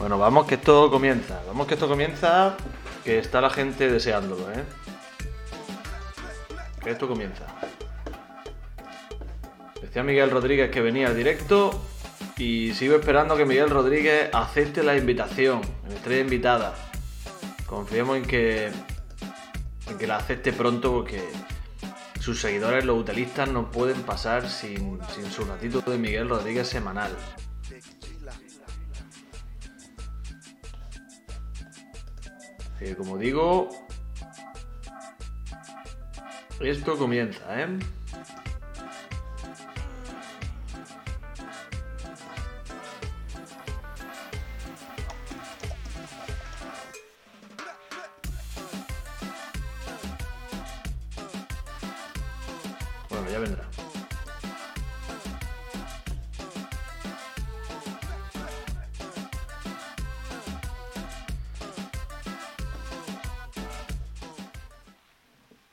Bueno, vamos que esto comienza. Vamos que esto comienza. Que está la gente deseándolo, ¿eh? Que esto comienza. Decía Miguel Rodríguez que venía al directo y sigo esperando que Miguel Rodríguez acepte la invitación, en estrella invitada. Confiemos en que, en que la acepte pronto porque sus seguidores, los utilistas, no pueden pasar sin, sin su ratito de Miguel Rodríguez semanal. Como digo, esto comienza, ¿eh?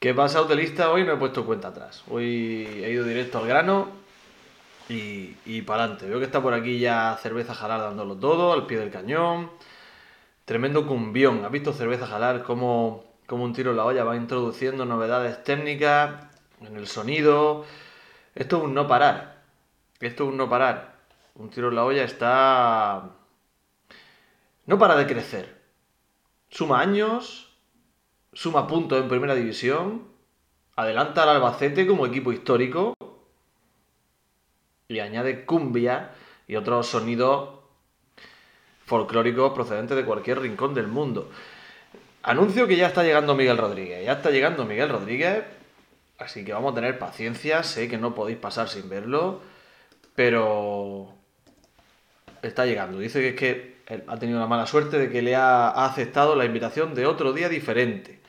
¿Qué pasa, hotelista? Hoy no he puesto cuenta atrás. Hoy he ido directo al grano y, y para adelante. Veo que está por aquí ya Cerveza Jalar dándolo todo, al pie del cañón. Tremendo cumbión. ¿Has visto Cerveza Jalar cómo, cómo un tiro en la olla va introduciendo novedades técnicas en el sonido? Esto es un no parar. Esto es un no parar. Un tiro en la olla está... No para de crecer. Suma años, suma puntos en primera división, adelanta al Albacete como equipo histórico y añade cumbia y otros sonidos folclóricos procedentes de cualquier rincón del mundo. Anuncio que ya está llegando Miguel Rodríguez, ya está llegando Miguel Rodríguez, así que vamos a tener paciencia, sé que no podéis pasar sin verlo, pero está llegando. Dice que es que ha tenido la mala suerte de que le ha aceptado la invitación de otro día diferente.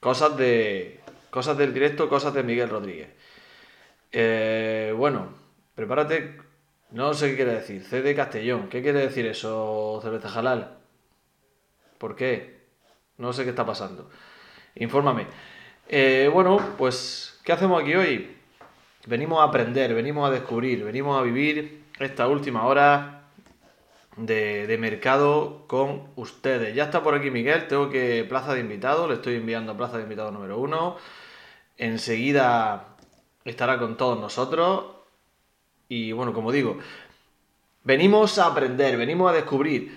Cosas de. Cosas del directo, cosas de Miguel Rodríguez. Eh, bueno, prepárate. No sé qué quiere decir. C de Castellón. ¿Qué quiere decir eso, cerveza halal? ¿Por qué? No sé qué está pasando. Infórmame. Eh, bueno, pues, ¿qué hacemos aquí hoy? Venimos a aprender, venimos a descubrir, venimos a vivir esta última hora de, mercado con ustedes. Ya está por aquí Miguel, tengo que plaza de invitado, le estoy enviando plaza de invitado número uno. Enseguida estará con todos nosotros. Y bueno, como digo, venimos a aprender, venimos a descubrir.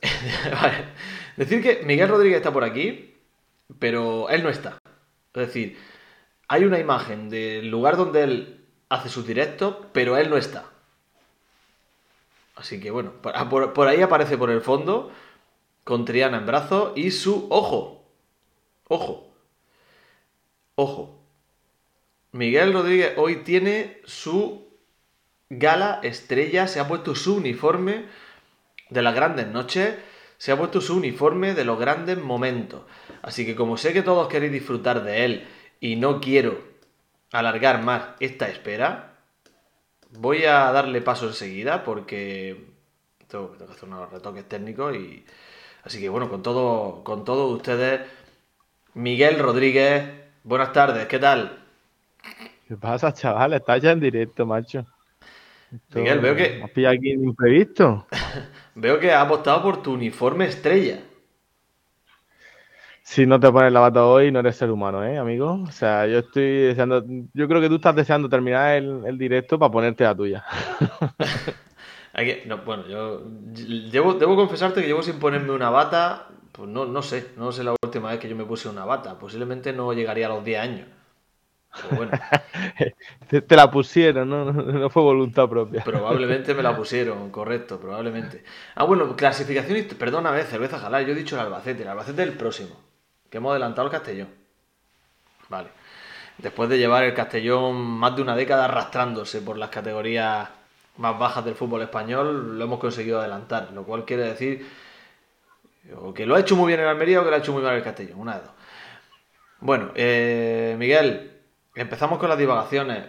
Decir que Miguel Rodríguez está por aquí, pero él no está. Es decir, hay una imagen del lugar donde él hace sus directos, pero él no está. Así que bueno, por, ah, por- ahí aparece por el fondo, con Triana en brazos y su ojo. Ojo. Ojo. Miguel Rodríguez hoy tiene su gala estrella, se ha puesto su uniforme de las grandes noches, se ha puesto su uniforme de los grandes momentos. Así que como sé que todos queréis disfrutar de él y no quiero alargar más esta espera, voy a darle paso enseguida porque tengo, tengo que hacer unos retoques técnicos y así que bueno, con todo con todos ustedes Miguel Rodríguez, buenas tardes, ¿qué tal? ¿Qué pasa, chaval? Estás ya en directo, macho. Esto- Miguel, veo que- has pillado aquí imprevisto. Veo que has apostado por tu uniforme estrella. Si no te pones la bata hoy, no eres ser humano, ¿eh, amigo? O sea, yo estoy deseando. Yo creo que tú estás deseando terminar el, el directo para ponerte la tuya. No, bueno, yo llevo, debo confesarte que llevo sin ponerme una bata, pues no, no sé, no sé la última vez que yo me puse una bata, posiblemente no llegaría a los 10 años. Pero bueno, Te, te la pusieron, ¿no? No, no fue voluntad propia. probablemente me la pusieron, correcto, probablemente. Ah, bueno, clasificación, hist- perdóname, cerveza jalar, yo he dicho el Albacete, el Albacete es el próximo, que hemos adelantado el Castellón. Vale. Después de llevar el Castellón más de una década arrastrándose por las categorías más bajas del fútbol español, lo hemos conseguido adelantar, lo cual quiere decir o que lo ha hecho muy bien el Almería o que lo ha hecho muy mal el Castellón, una de dos. Bueno, eh, Miguel, empezamos con las divagaciones.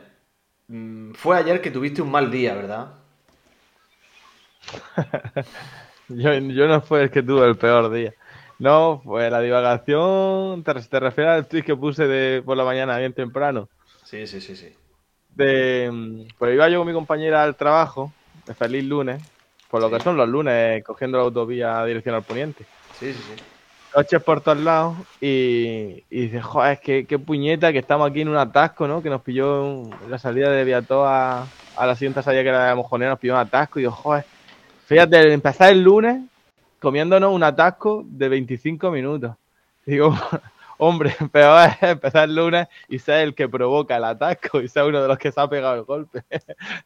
Mm, Fue ayer que tuviste un mal día, ¿verdad? Yo, yo no fue el que tuvo el peor día. No, fue la divagación. ¿Te, te refieres al tweet que puse de por la mañana bien temprano? Sí, sí, sí, sí. De, pues iba yo con mi compañera al trabajo, de feliz lunes, por lo Sí. que son los lunes, cogiendo la autovía dirección al poniente. Sí, sí, sí. Coches por todos lados y, y dices, joder, qué, qué puñeta que estamos aquí en un atasco, ¿no? Que nos pilló la salida de Viató a, a la siguiente salida que era de Mojonera, nos pilló un atasco y digo, joder, fíjate, empezar el lunes comiéndonos un atasco de 25 minutos. Digo, hombre, peor es empezar el lunes y ser el que provoca el atasco y ser uno de los que se ha pegado el golpe.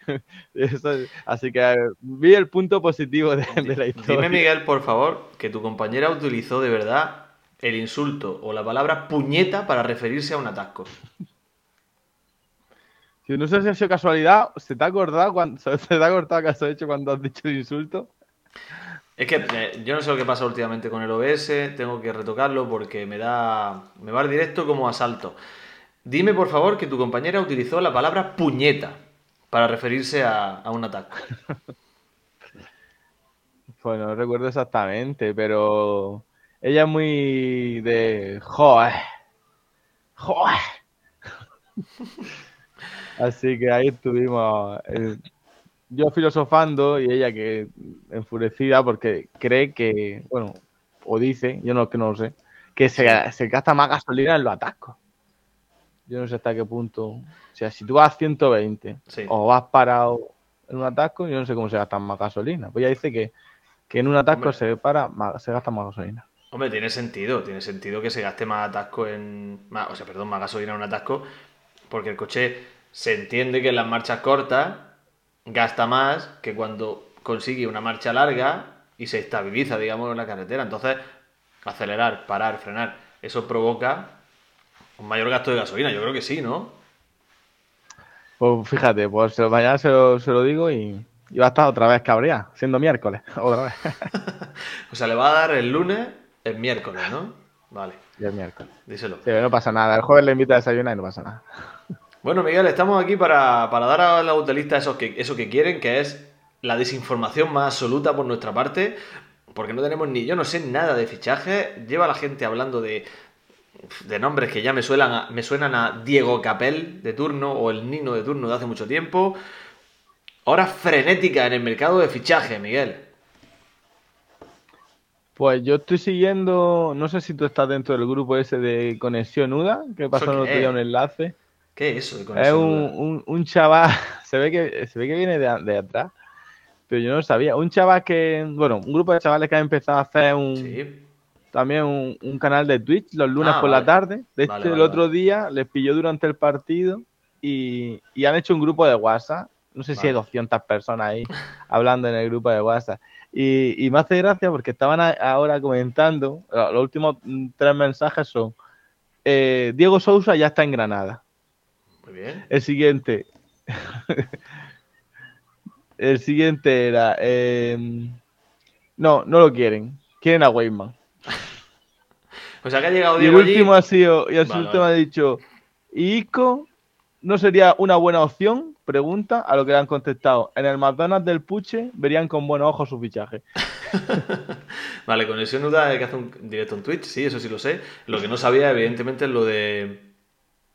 Eso así que eh, vi el punto positivo de, de la historia. Dime, Miguel, por favor, que tu compañera utilizó de verdad el insulto o la palabra puñeta para referirse a un atasco. Si no sé si ha sido casualidad, ¿se te ha acordado cuando, se te ha cortado que has hecho cuando has dicho el insulto? Es que eh, yo no sé lo que pasa últimamente con el OBS, tengo que retocarlo porque me da. me va al directo como asalto. Dime, por favor, que tu compañera utilizó la palabra puñeta para referirse a, a un atasco. Pues no recuerdo exactamente, pero ella es muy de joder, joder. Así que ahí estuvimos, eh, yo filosofando y ella que enfurecida porque cree que, bueno, o dice, yo no que no lo sé, que se, se gasta más gasolina en los atascos. Yo no sé hasta qué punto. O sea, si tú vas a 120 Sí. o vas parado en un atasco, yo no sé cómo se gasta más gasolina. Pues ella dice que, que en un atasco Hombre. se para, más- se gasta más gasolina. Hombre, tiene sentido, tiene sentido que se gaste más atasco en. más- o sea, perdón, más gasolina en un atasco, porque el coche se entiende que en las marchas cortas gasta más que cuando consigue una marcha larga y se estabiliza, digamos, en la carretera. Entonces, acelerar, parar, frenar, eso provoca un mayor gasto de gasolina. Yo creo que sí, ¿no? Pues fíjate, pues mañana se lo, se lo digo y, y va a estar otra vez cabreada, siendo miércoles, otra vez. O sea, le va a dar el lunes, el miércoles, ¿no? Vale, Y el miércoles. díselo. Sí, no pasa nada. El jueves le invita a desayunar y no pasa nada. Bueno, Miguel, estamos aquí para, para dar a los utilistas eso que, eso que quieren, que es la desinformación más absoluta por nuestra parte, porque no tenemos ni, yo no sé nada de fichaje, lleva la gente hablando de, de nombres que ya me, suenan a, me suenan a Diego Capel de turno o el Nino de turno de hace mucho tiempo. Hora frenética en el mercado de fichaje, Miguel. Pues yo estoy siguiendo, no sé si tú estás dentro del grupo ese de Conexión UDA, que pasó ¿Eso el otro día un enlace. ¿Qué es eso de Es un, un, un chaval, se ve que se ve que viene de, de atrás, pero yo no lo sabía. Un chaval que, bueno, un grupo de chavales que ha empezado a hacer un, Sí. también un, un canal de Twitch los lunes Ah, por vale. la tarde. De hecho, Vale, el otro día les pilló durante el partido y, y han hecho un grupo de WhatsApp. No sé si hay 200 personas ahí hablando en el grupo de WhatsApp. Y, y me hace gracia porque estaban a- ahora comentando, lo- los últimos tres mensajes son, eh, Diego Sousa ya está en Granada. Muy bien. El siguiente. el siguiente era. eh, no, no lo quieren. Quieren a Weyman. O sea, que ha llegado Y el Diego allí. último ha sido. Y el Vale, último vale. ha dicho. ¿Y Isco no sería una buena opción? Pregunta a lo que le han contestado. En el McDonald's del Puche verían con buenos ojos su fichaje. Vale, Conexión Nuda que hace un directo en Twitch, sí, eso sí lo sé. Lo que no sabía, evidentemente, es lo de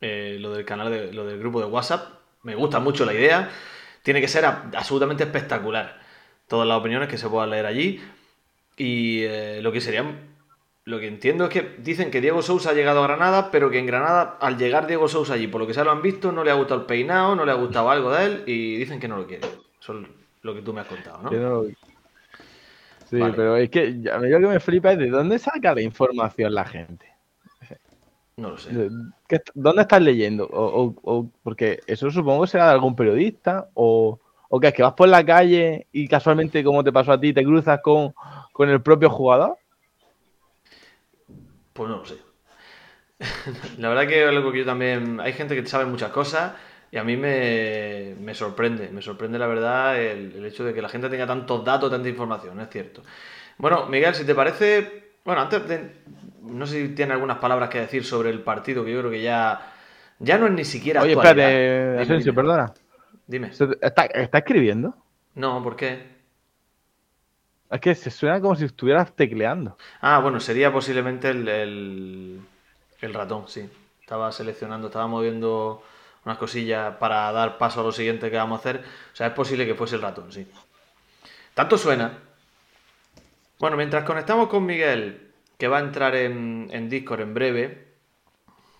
eh, lo del canal de, lo del grupo de WhatsApp. Me gusta mucho la idea. Tiene que ser a- absolutamente espectacular. Todas las opiniones que se puedan leer allí. Y eh, lo que sería. Lo que entiendo es que dicen que Diego Sousa ha llegado a Granada, pero que en Granada, al llegar Diego Sousa allí, por lo que se lo han visto, no le ha gustado el peinado, no le ha gustado algo de él y dicen que no lo quiere. Eso es lo que tú me has contado, ¿no? Yo no lo- Sí, Vale. pero es que ya- yo lo que me flipa es de dónde saca la información la gente. No lo sé. ¿qué- ¿Dónde estás leyendo? O, o- o- porque eso supongo será de algún periodista o, o que es que vas por la calle y casualmente, como te pasó a ti, te cruzas con, con el propio jugador. Pues no lo sé. La verdad que es algo que yo también... Hay gente que sabe muchas cosas y a mí me, me sorprende. Me sorprende la verdad el, el hecho de que la gente tenga tantos datos, tanta información, es cierto. Bueno, Miguel, si te parece... Bueno, antes de... No sé si tiene algunas palabras que decir sobre el partido, que yo creo que ya... Ya no es ni siquiera Oye, espérate, Asensio, perdona. Dime. Se te- ¿Está, está escribiendo? No, ¿por qué? Es que se suena como si estuvieras tecleando. Ah, bueno, sería posiblemente el, el, el ratón, sí. Estaba seleccionando, estaba moviendo unas cosillas para dar paso a lo siguiente que vamos a hacer. O sea, es posible que fuese el ratón, sí. Tanto suena. Bueno, mientras conectamos con Miguel, que va a entrar en, en Discord en breve,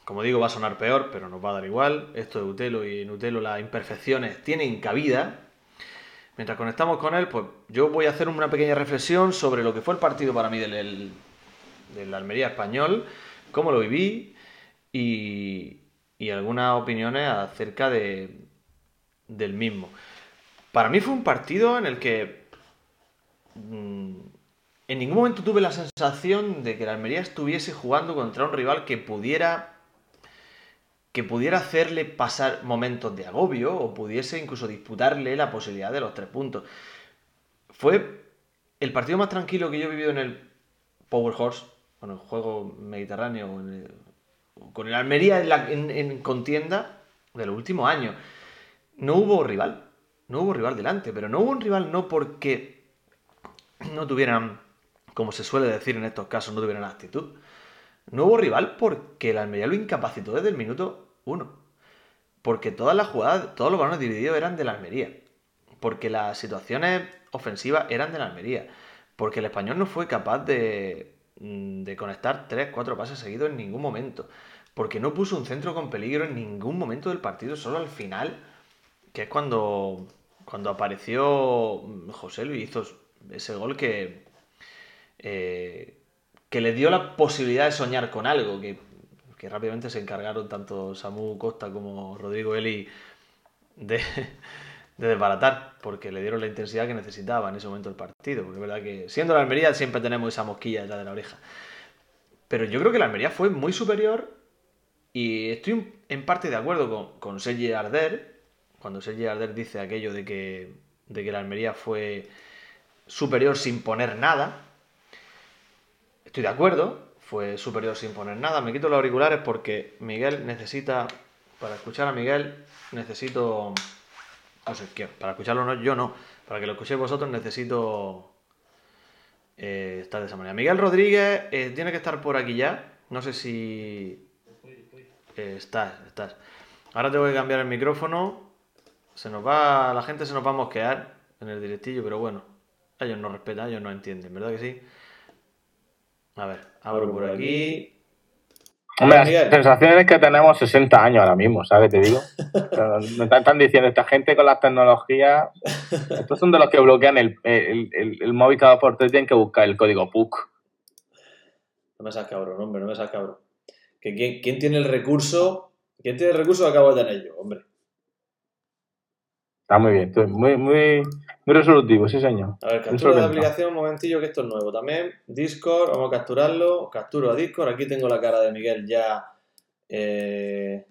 como digo, va a sonar peor, pero nos va a dar igual. Esto de Utelo y en Utelo las imperfecciones tienen cabida. Mientras conectamos con él, pues yo voy a hacer una pequeña reflexión sobre lo que fue el partido para mí del, del, del Almería español, cómo lo viví y, y algunas opiniones acerca de, del mismo. Para mí fue un partido en el que mm, en ningún momento tuve la sensación de que el Almería estuviese jugando contra un rival que pudiera que pudiera hacerle pasar momentos de agobio o pudiese incluso disputarle la posibilidad de los tres puntos. Fue el partido más tranquilo que yo he vivido en el Power Horse, bueno, el juego mediterráneo, con el Almería en, la- en contienda de los últimos años. No hubo rival, no hubo rival delante, pero no hubo un rival no porque no tuvieran, como se suele decir en estos casos, no tuvieran actitud. No hubo rival porque el Almería lo incapacitó desde el minuto uno. Porque todas las jugadas, todos los balones divididos eran del Almería. Porque las situaciones ofensivas eran del Almería. Porque el español no fue capaz de, mm, de conectar 3-4 pases seguidos en ningún momento. Porque no puso un centro con peligro en ningún momento del partido, solo al final, que es cuando, cuando apareció mm, José Luis hizo ese gol que, eh, que le dio la posibilidad de soñar con algo, que, que rápidamente se encargaron tanto Samu Costa como Rodrigo Eli de, de desbaratar, porque le dieron la intensidad que necesitaba en ese momento el partido. Porque es verdad que siendo la Almería siempre tenemos esa mosquilla detrás de la oreja. Pero yo creo que la Almería fue muy superior y estoy en parte de acuerdo con, con Arder, cuando Sergi Arder dice aquello de que, de que la Almería fue superior sin poner nada. Estoy de acuerdo, fue superior sin poner nada. Me quito los auriculares porque Miguel necesita, para escuchar a Miguel, necesito... No sé, ¿qué? para escucharlo no, yo no, para que lo escuchéis vosotros necesito eh, estar de esa manera. Miguel Rodríguez eh, tiene que estar por aquí ya. No sé si... Eh, estás, estás. Ahora tengo que cambiar el micrófono. Se nos va, la gente se nos va a mosquear en el directillo, pero bueno, ellos nos respetan, ellos no entienden, ¿verdad que sí? A ver, abro por aquí. Hombre, Miguel. la sensación es que tenemos 60 años ahora mismo, ¿sabes? Te digo. Me están, diciendo, esta gente con las tecnologías, estos son de los que bloquean el, el, el, el móvil cada por tres, tienen que buscar el código PUC. No me seas cabrón, hombre, no me seas cabrón. Que quién, quién tiene el recurso? ¿Quién tiene el recurso acabo de tener yo, hombre? Está muy bien, muy, muy, muy resolutivo, sí, señor. A ver, captura de aplicación, un momentillo, que esto es nuevo. También Discord, vamos a capturarlo. Capturo a Discord. Aquí tengo la cara de Miguel ya. eh,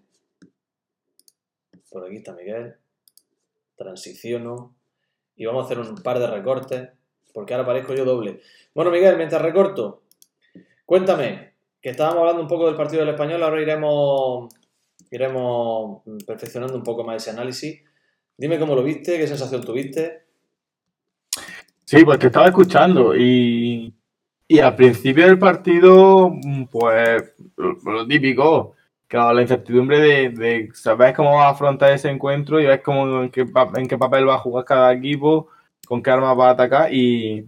Por aquí está Miguel. Transiciono. Y vamos a hacer un par de recortes. Porque ahora parezco yo doble. Bueno, Miguel, mientras recorto, cuéntame. Que estábamos hablando un poco del partido del español. Ahora iremos, iremos perfeccionando un poco más ese análisis. Dime cómo lo viste, qué sensación tuviste. Sí, pues te estaba escuchando y, y al principio del partido, mm, pues lo, típico, claro, la incertidumbre de, de saber cómo va a afrontar ese encuentro y ves cómo, en, qué, en qué papel va a jugar cada equipo, con qué armas va a atacar y,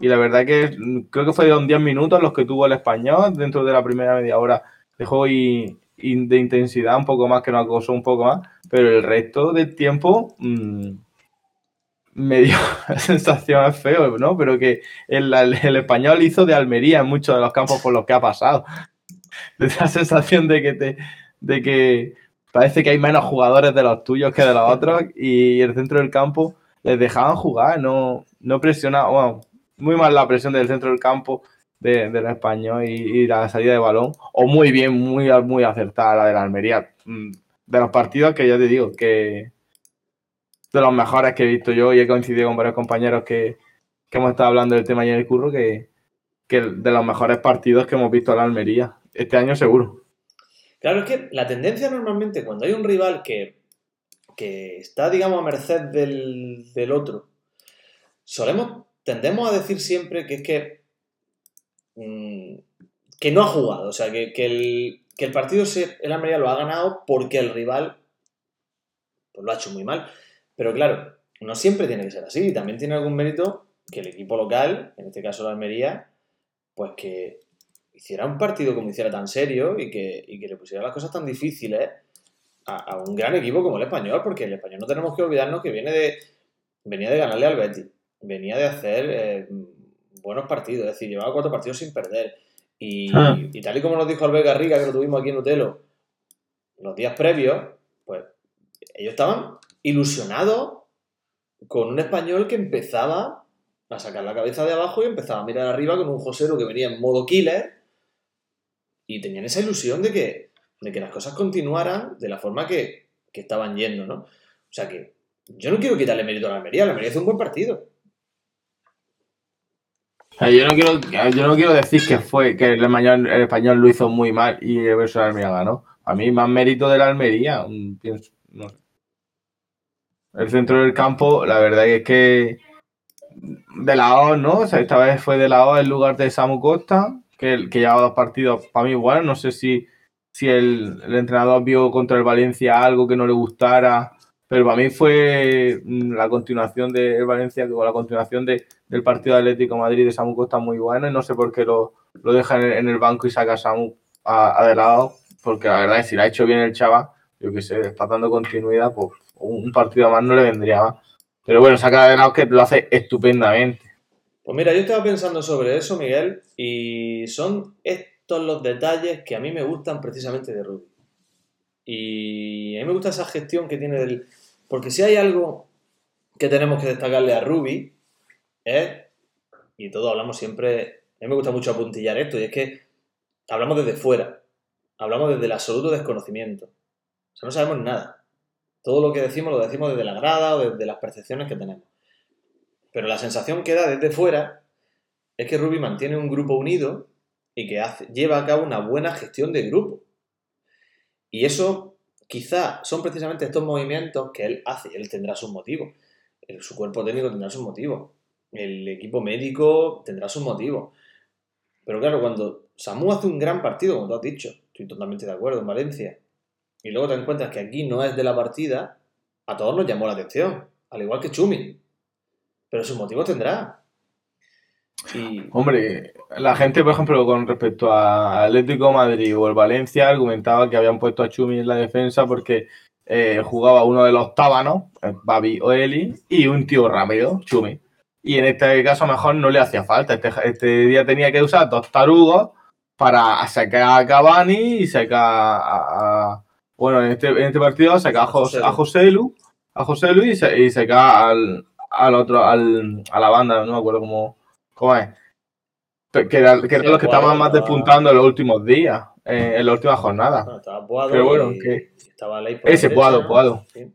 y la verdad que mm, creo que fueron 10 minutos los que tuvo el español dentro de la primera media hora. De juego y de intensidad un poco más, que nos acosó un poco más, pero el resto del tiempo... mm, me dio la sensación feo, ¿no? Pero que el, el español hizo de Almería en muchos de los campos por los que ha pasado. Esa sensación de que te, de que parece que hay menos jugadores de los tuyos que de los otros y el centro del campo les dejaban jugar, no, no presionaban, bueno, muy mal la presión del centro del campo de- del español y, y la salida de balón, o muy bien, muy, muy acertada la de la Almería. Mm, De los partidos que ya te digo, que, de los mejores que he visto yo y he coincidido con varios compañeros que, que hemos estado hablando del tema y en el curro, que, que de los mejores partidos que hemos visto en la Almería. Este año seguro. Claro, es que la tendencia normalmente cuando hay un rival que, que está, digamos, a merced del, del otro, solemos, tendemos a decir siempre que es que, mm, que no ha jugado, o sea, que, que el, que el partido se, el Almería lo ha ganado porque el rival pues, lo ha hecho muy mal. Pero claro, no siempre tiene que ser así, también tiene algún mérito que el equipo local, en este caso la Almería, pues que hiciera un partido como hiciera tan serio y que, y que le pusiera las cosas tan difíciles a, a un gran equipo como el español, porque el español no tenemos que olvidarnos que viene de, venía de ganarle al Betis, venía de hacer eh, buenos partidos, es decir, llevaba cuatro partidos sin perder. Y, Ah. y tal y como nos dijo Albert Garriga, que lo tuvimos aquí en Utelo, los días previos, pues ellos estaban ilusionados con un español que empezaba a sacar la cabeza de abajo y empezaba a mirar arriba con un Josero que venía en modo killer y tenían esa ilusión de que, de que las cosas continuaran de la forma que, que estaban yendo, ¿no? O sea que yo no quiero quitarle mérito a la Almería, la Almería hizo un buen partido. Yo no quiero, yo no quiero decir que fue que el español, el español lo hizo muy mal y el verso de Almería ganó. A mí más mérito de la Almería, pienso, no sé. El centro del campo, la verdad es que de la O, ¿no? Esta vez fue de la O en lugar de Samu Costa, que, que llevaba dos partidos para mí buenos. No sé si, si el, entrenador vio contra el Valencia algo que no le gustara, pero para mí fue mm, la continuación del Valencia, o la continuación de, del partido de Atlético de Madrid de Samu Costa muy bueno y no sé por qué lo, lo deja en el, banco y saca Samu a, a de porque la verdad es que si lo ha hecho bien el chaval, yo que sé, está dando continuidad, pues un partido más no le vendría más. Pero bueno, saca de lado que lo hace estupendamente. Pues mira, yo estaba pensando sobre eso, Miguel, y son estos los detalles que a mí me gustan precisamente de Rubi. Y a mí me gusta esa gestión que tiene del... Porque si hay algo que tenemos que destacarle a Rubi, es, y todos hablamos siempre, a mí me gusta mucho apuntillar esto, y es que hablamos desde fuera, hablamos desde el absoluto desconocimiento. O sea, no sabemos nada. Todo lo que decimos lo decimos desde la grada o desde las percepciones que tenemos. Pero la sensación que da desde fuera es que Ruby mantiene un grupo unido y que lleva a cabo una buena gestión de grupo. Y eso quizá son precisamente estos movimientos que él hace. Él tendrá sus motivos. El- su cuerpo técnico tendrá sus motivos. El equipo médico tendrá sus motivos. Pero claro, cuando Samu hace un gran partido, como tú has dicho, estoy totalmente de acuerdo en Valencia, y luego te encuentras que aquí no es de la partida, a todos nos llamó la atención. Al igual que Chumi. Pero sus motivos tendrá. Hombre, la gente, por ejemplo, con respecto a Atlético Madrid o el Valencia, argumentaba que habían puesto a Chumi en la defensa porque eh, jugaba uno de los tábanos, eh, Babi o Eli, y un tío rápido, Chumi. Y en este caso, mejor no le hacía falta. Este, este día tenía que usar dos tarugos para sacar a Cavani y sacar a- bueno, en este, en este partido sacar a, Jos- a Joselu, a Joselu y, sa- y sacar al, al otro, al, a la banda, no me acuerdo cómo, cómo es. Que eran los que Boado estaban más despuntando en los últimos días, eh, en la última jornada. bueno, estaba Pero bueno, y, que- estaba Ley por Ese. Boado. Sí.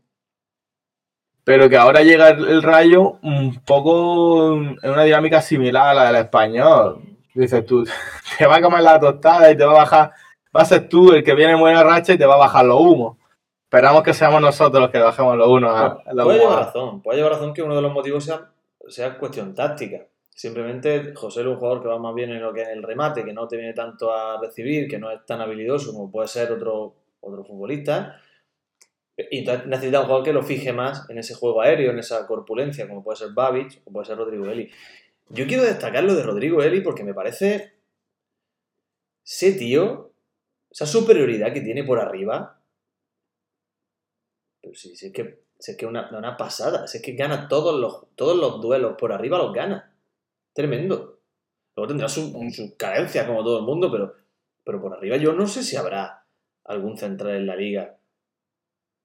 Pero que ahora llega el, el rayo un poco en una dinámica similar a la del español. Dices tú, te va a comer la tostada y te va a bajar, va a ser tú el que viene en buena racha y te va a bajar los humos. Esperamos que seamos nosotros los que bajemos los unos a, a los Puede llevar humos. razón, puede llevar razón que uno de los motivos sea, sea cuestión táctica. Simplemente José es un jugador que va más bien en lo que es el remate, que no te viene tanto a recibir, que no es tan habilidoso como puede ser otro, otro futbolista. Y entonces necesita un jugador que lo fije más en ese juego aéreo, en esa corpulencia, como puede ser Babic o puede ser Rodrigo Eli. Yo quiero destacar lo de Rodrigo Eli porque me parece ese tío, esa superioridad que tiene por arriba. Pero sí, sí, es que si es que una, una pasada, si es que gana todos los, todos los duelos por arriba, los gana. Tremendo. Luego tendrá sus su carencias como todo el mundo, pero, pero por arriba yo no sé si habrá algún central en la liga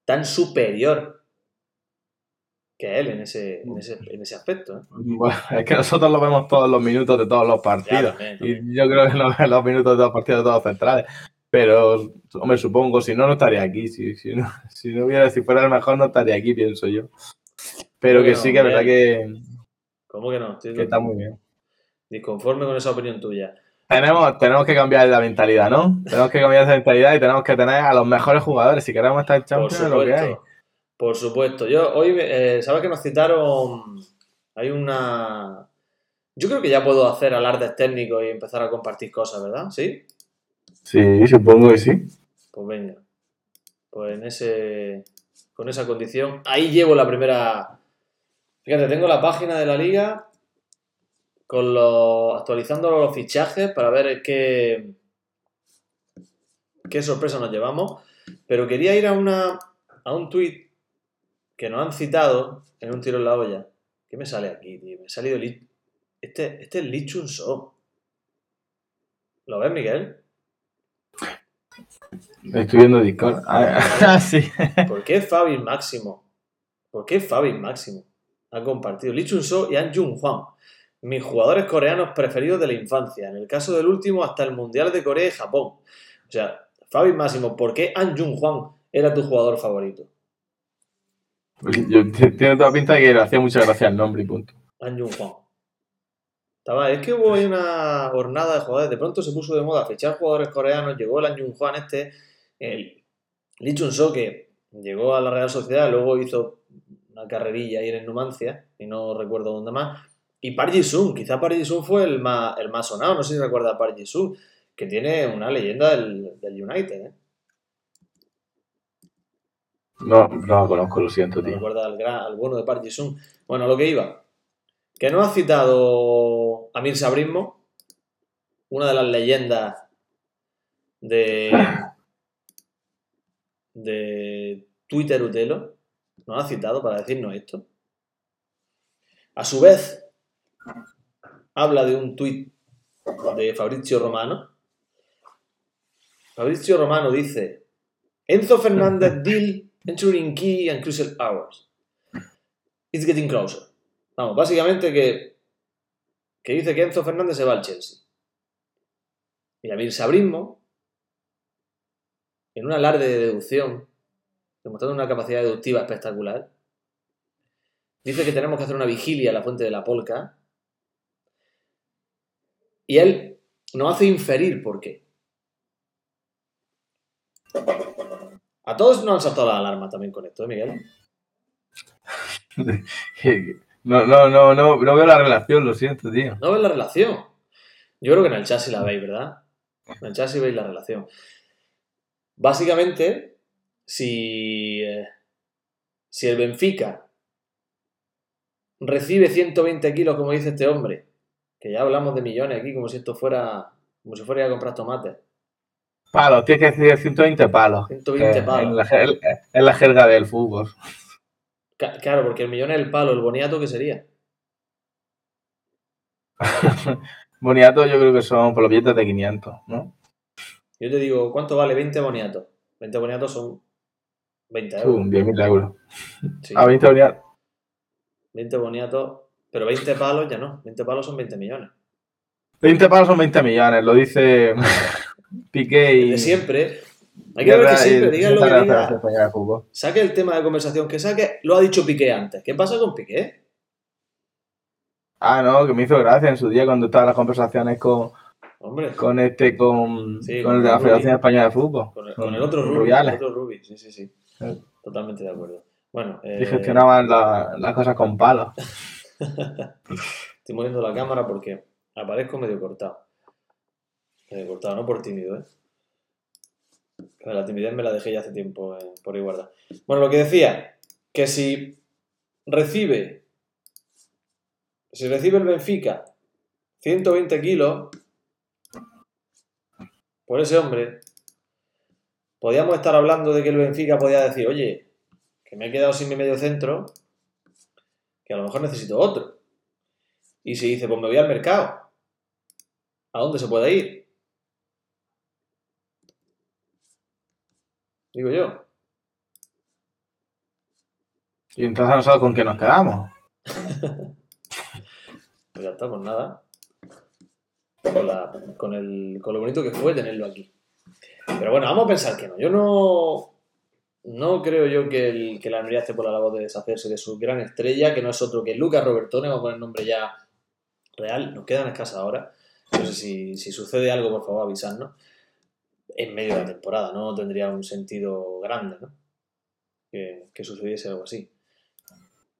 tan superior que él en ese, en ese, en ese aspecto. ¿eh? Bueno, es que nosotros lo vemos todos los minutos de todos los Ya, partidos. también, también. Y yo creo que no vemos los minutos de todos los partidos de todos los centrales. Pero, hombre, supongo, si no, no estaría aquí. Si, si, no, si no hubiera, si fuera el mejor, no estaría aquí, pienso yo. Pero que sí, que es verdad que, ¿Cómo que no? Estoy que está muy bien. disconforme con esa opinión tuya. Tenemos, tenemos que cambiar la mentalidad, ¿no? Tenemos que cambiar esa mentalidad y tenemos que tener a los mejores jugadores. Si queremos estar en Champions, lo que hay. Por supuesto. Yo hoy, eh, ¿sabes que nos citaron? Hay una... Yo creo que ya puedo hacer alardes técnicos y empezar a compartir cosas, ¿verdad? ¿Sí? Sí, supongo que sí. Pues venga. Pues en ese... Con esa condición. Ahí llevo la primera... Fíjate, tengo la página de la liga con los, actualizando los fichajes para ver qué, qué sorpresa nos llevamos. Pero quería ir a, una, a un tweet que nos han citado en un tiro en la olla. ¿Qué me sale aquí, tío? Me ha salido Li- este, este es Lee Chun So. ¿Lo ves, Miguel? Estoy viendo Discord. Ah, sí. ¿Por qué Fabi Máximo? ¿Por qué Fabi Máximo ha compartido Lee Chun So y An Jung Hwan? Mis jugadores coreanos preferidos de la infancia. En el caso del último, hasta el Mundial de Corea y Japón. O sea, Fabi Máximo, ¿por qué An Jung Hwan era tu jugador favorito? Yo, tiene toda pinta de que le hacía mucha gracia el nombre y punto. An Jung Hwan. Estaba, es que hubo ahí una jornada de jugadores. De pronto se puso de moda fichar jugadores coreanos. Llegó el An Jung Hwan este. El Lee Chun So, que llegó a la Real Sociedad, luego hizo una carrerilla ahí en Numancia, y no recuerdo dónde más. Y Park Ji-sung, quizá Park Ji-sung fue el más, el más sonado, no sé si recuerda a Park Ji-sung, que tiene una leyenda del, del United, ¿eh? No, no lo conozco, lo siento, No tío. recuerda al, gran, al bueno de Park Ji-sung. Bueno, lo que iba. Que no ha citado a Mir Sabrismo, una de las leyendas de, de Twitter Utelo. Nos ha citado para decirnos esto. A su vez, habla de un tuit de Fabrizio Romano. Fabrizio Romano dice: Enzo Fernández deal entering key and crucial hours. It's getting closer. Vamos, básicamente que, que dice que Enzo Fernández se va al Chelsea. Y a Mir Sabrismo, en un alarde de deducción, demostrando una capacidad deductiva espectacular, dice que tenemos que hacer una vigilia a la fuente de la polca. Y él nos hace inferir por qué. A todos nos han saltado la alarma también con esto, ¿eh, Miguel? No, no, no, no, no veo la relación, lo siento, tío. ¿No ves la relación? Yo creo que en el chasis la veis, ¿verdad? En el chasis veis la relación. Básicamente, si, eh, si el Benfica recibe 120 kilos, como dice este hombre, que ya hablamos de millones aquí, como si esto fuera, como si fuera a comprar tomates. Palos, tienes que decir 120 palos. 120 Eh, palos. En la, en la jerga del fútbol. Claro, porque el millón es el palo, el boniato, ¿qué sería? Boniato yo creo que son por los billetes de 500, ¿no? Yo te digo, ¿cuánto vale 20 boniatos? 20 boniatos son 20 Uh, euros. 10.000 euros. Sí. A 20 boniatos. 20 boniatos, pero 20 palos ya no. 20 palos son 20 millones. 20 palos son 20 millones, lo dice Piqué y... De siempre. Hay que ver que siempre, digan lo que diga. diga. Saque el tema de conversación que saque, lo ha dicho Piqué antes. ¿Qué pasa con Piqué? Ah, no, que me hizo gracia en su día cuando estaban las conversaciones con, Hombre, con este, con, Sí, con con el de la. Federación Española de Fútbol. con el, con el otro Rubi. El otro Rubi, sí, sí, sí. Sí. Totalmente de acuerdo. Bueno, eh, Y gestionaban la- las cosas con palos. estoy moviendo la cámara porque aparezco medio cortado. Medio cortado, no por tímido, ¿eh? La timidez me la dejé ya hace tiempo eh, por igualdad. Bueno, lo que decía, que si recibe, si recibe el Benfica 120 kilos por ese hombre, podíamos estar hablando de que el Benfica podía decir, oye, que me he quedado sin mi medio centro, que a lo mejor necesito otro. Y si dice, pues me voy al mercado, ¿a dónde se puede ir? Digo yo. Y entonces nosotros con qué nos quedamos. Pues ya está, pues nada. Con, la- con el, con lo bonito que fue tenerlo aquí. Pero bueno, vamos a pensar que no. Yo no. No creo yo que, el, que la Almería esté por la labor de deshacerse de su gran estrella, que no es otro que Lucas Robertone, vamos a poner nombre ya real. Nos quedan escasas ahora. No sé si, si sucede algo, por favor, avisarnos. En medio de la temporada, no tendría un sentido grande, ¿no? Que, que sucediese algo así.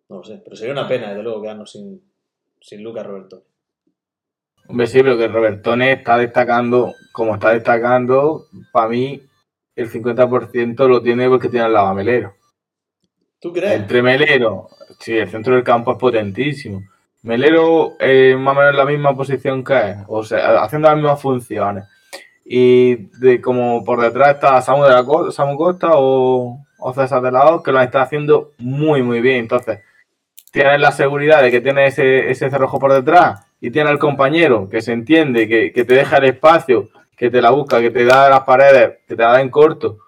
No lo sé, pero sería una pena, desde luego, quedarnos sin, sin Lucas Robertone. Hombre, sí, pero que Robertone está destacando, como está destacando, para mí el 50% lo tiene porque tiene al lado a Melero. ¿Tú crees? Entre Melero, sí, el centro del campo es potentísimo. Melero eh, más o menos en la misma posición que él, o sea, haciendo las mismas funciones. Y de, como por detrás está Samu, de la Costa, Samu Costa o, o César de la O, que lo está haciendo muy, muy bien. Entonces, tienes la seguridad de que tienes ese, ese cerrojo por detrás y tienes al compañero que se entiende, que, que te deja el espacio, que te la busca, que te da las paredes, que te la da en corto.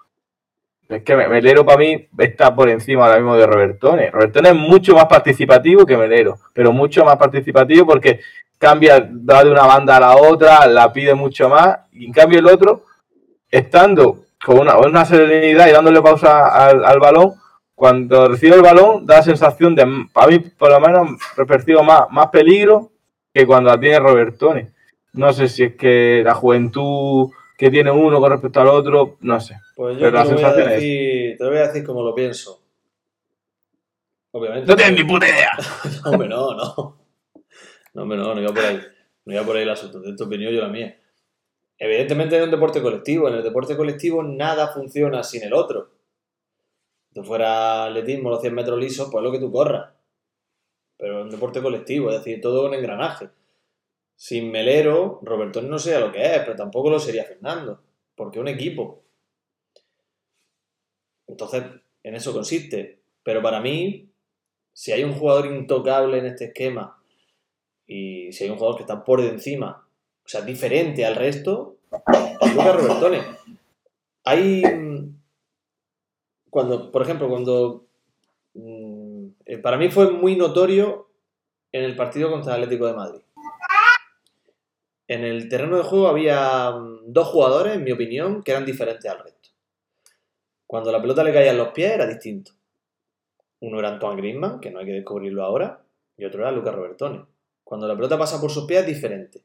Es que Melero para mí está por encima ahora mismo de Robertone. Robertone es mucho más participativo que Melero, pero mucho más participativo porque cambia, va de una banda a la otra, la pide mucho más. Y en cambio el otro, estando con una, una serenidad y dándole pausa al, al balón, cuando recibe el balón da la sensación de, para mí por lo menos, percibo más, más peligro que cuando la tiene Robertone. No sé si es que la juventud que tiene uno con respecto al otro, no sé. Pues yo Pero la a sensación es- te voy a decir como lo pienso. Obviamente. No tienes ni puta idea. No, hombre, no, no. No, hombre, no, no iba por ahí. No iba por ahí el asunto. De tu opinión, yo la mía. Evidentemente es un deporte colectivo. En el deporte colectivo nada funciona sin el otro. Si tú fuera atletismo, los 100 metros lisos, pues lo que tú corras. Pero es un deporte colectivo, es decir, todo un engranaje. Sin Melero, Roberto no sé lo que es, pero tampoco lo sería Fernando. Porque es un equipo. Entonces, en eso consiste. Pero para mí, si hay un jugador intocable en este esquema y si hay un jugador que está por encima, o sea, diferente al resto, es Lucas Robertone. Hay. mm, Cuando, por ejemplo, cuando. mm, eh, Para mí fue muy notorio en el partido contra el Atlético de Madrid. En el terreno de juego había mm, dos jugadores, en mi opinión, que eran diferentes al resto. Cuando la pelota le caía en los pies era distinto. Uno era Antoine Griezmann, que no hay que descubrirlo ahora, y otro era Lucas Robertone. Cuando la pelota pasa por sus pies es diferente.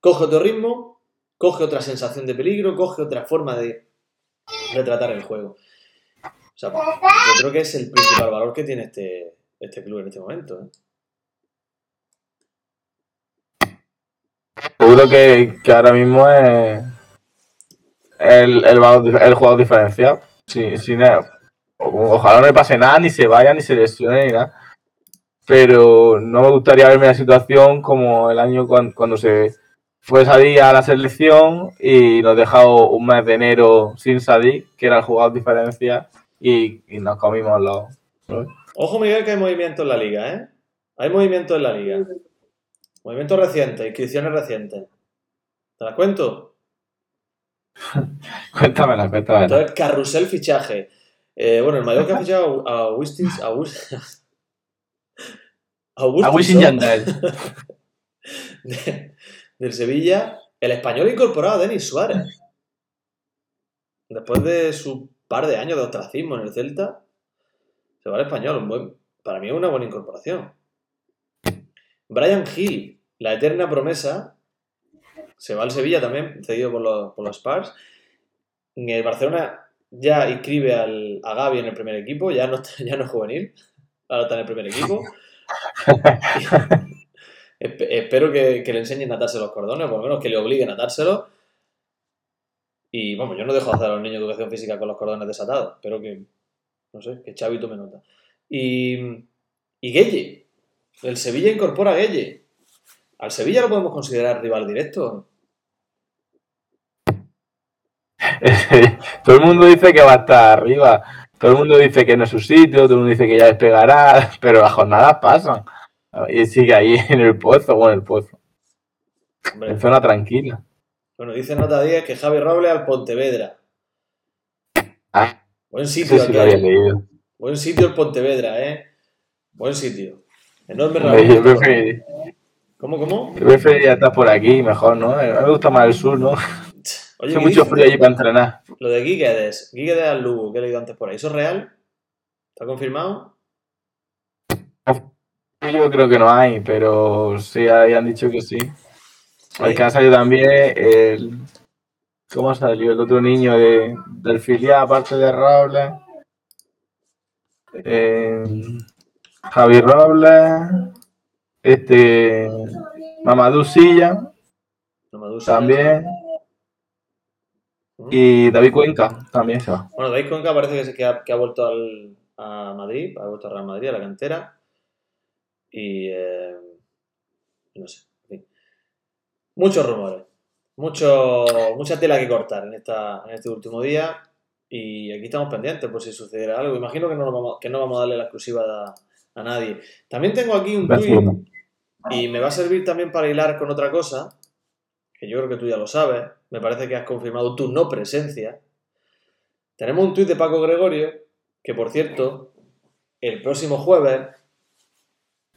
Coge otro ritmo, coge otra sensación de peligro, coge otra forma de, de tratar el juego. Yo creo que es el principal valor que tiene este, este club en este momento. ¿eh? Seguro que, que ahora mismo es el, el, el jugador diferenciado. Sí, sí, nada. O- ojalá no le pase nada, ni se vaya, ni se lesione, ni nada. Pero no me gustaría verme en la situación como el año cuan- cuando, se fue Sadik a la selección y nos dejó un mes de enero sin Sadik, que era el jugador diferencia, y, y nos comimos los. ¿sabes? Ojo, Miguel, que hay movimiento en la liga, ¿eh? Hay movimiento en la liga. Movimientos recientes, inscripciones recientes. ¿Te las cuento? Cuéntamela, cuéntamela. Entonces, carrusel fichaje. Eh, bueno, el Mallorca ha fichado a. August- A Wisin Augustinson Yandel. de- del Sevilla. El español incorporado a Denis Suárez. Después de su par de años de ostracismo en el Celta, se va al español. Un buen, para mí es una buena incorporación. Brian Hill, la eterna promesa, se va al Sevilla también, cedido por los, por los Spurs. El Barcelona ya inscribe al, a Gaby en el primer equipo, ya no, ya no es juvenil, ahora está en el primer equipo. Espe- espero que, le enseñen a atarse los cordones, por lo menos que le obliguen a atárselos. Y vamos, yo no dejo de hacer a los niños educación física con los cordones desatados. Espero que, no sé, que Xavi tome nota. Y, y Gueye. El Sevilla incorpora a Gueye. ¿Al Sevilla lo podemos considerar rival directo? todo el mundo dice que va a estar arriba, todo el mundo dice que no es su sitio, todo el mundo dice que ya despegará, pero las jornadas pasan. Y sigue ahí en el pozo, bueno, en el pozo, Hombre, en zona tranquila. bueno, dice Nota 10 que Javi Robles al Pontevedra. Ah, Buen sitio sí lo había aquel. leído. Buen sitio el Pontevedra, ¿eh? Buen sitio. Enorme Hombre, Yo Raúl. preferiría, ¿Cómo, cómo? yo preferiría estar por aquí, mejor, ¿no? A mí me gusta más el sur, ¿no? Oye, Hace ¿qué mucho frío allí para entrenar. Lo de Guiguedes, Guiguedes al Lugo, que he leído antes por ahí. ¿Eso es real? ¿Está confirmado? Yo creo que no hay, pero sí ahí han dicho que sí. El que ha salido también, el... ¿Cómo salió? El otro niño de, del filial, aparte de Robles. Eh, Javi Robles. Este... Mamadou Silla, duda. también. Y David Cuenca, también se va. Bueno, David Cuenca parece que, se- que ha, que ha vuelto al, a Madrid, ha vuelto a Real Madrid, a la cantera. Y, eh, no sé. Muchos rumores. Mucho, mucha tela que cortar en, esta, en este último día. Y aquí estamos pendientes por si sucediera algo. Imagino que no, vamos, que no vamos a darle la exclusiva a, a nadie. También tengo aquí un tweet y me va a servir también para hilar con otra cosa, que yo creo que tú ya lo sabes. Me parece que has confirmado tu no presencia. Tenemos un tuit de Paco Gregorio, que por cierto, el próximo jueves,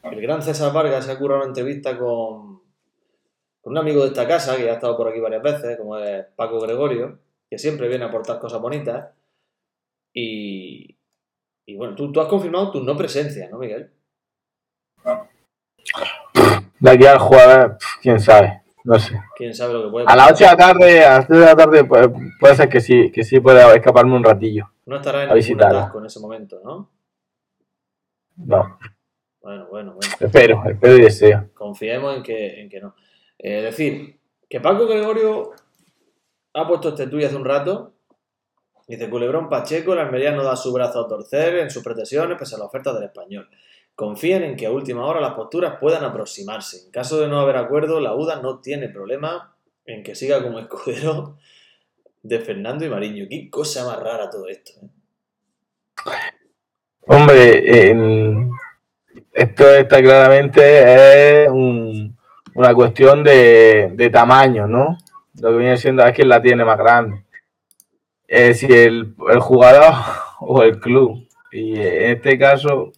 el gran César Vargas se ha currado una entrevista con, con un amigo de esta casa, que ha estado por aquí varias veces, como es Paco Gregorio, que siempre viene a aportar cosas bonitas. Y, y bueno, tú, tú has confirmado tu no presencia, ¿no, Miguel? De aquí al jueves, quién sabe, no sé. Quién sabe lo que puede A las 8 de la tarde, a las 3 de la tarde, puede ser que sí, que sí pueda escaparme un ratillo. No estará en ningún atasco en ese momento, ¿no? No, Bueno, bueno, bueno. espero, espero y deseo. Confiemos en que, en que no. Es decir, que Paco Gregorio ha puesto este tuit hace un rato. Dice, Culebrón Pacheco, el Almería no da su brazo a torcer en sus pretensiones pese a la oferta del español. Confían en que a última hora las posturas puedan aproximarse. En caso de no haber acuerdo, la UDA no tiene problema en que siga como escudero de Fernando y Mariño. Qué cosa más rara todo esto. ¿eh? Hombre, esto está claramente una cuestión de, tamaño, ¿no? Lo que viene siendo es quién la tiene más grande. Es si el, el jugador o el club. Y en este caso,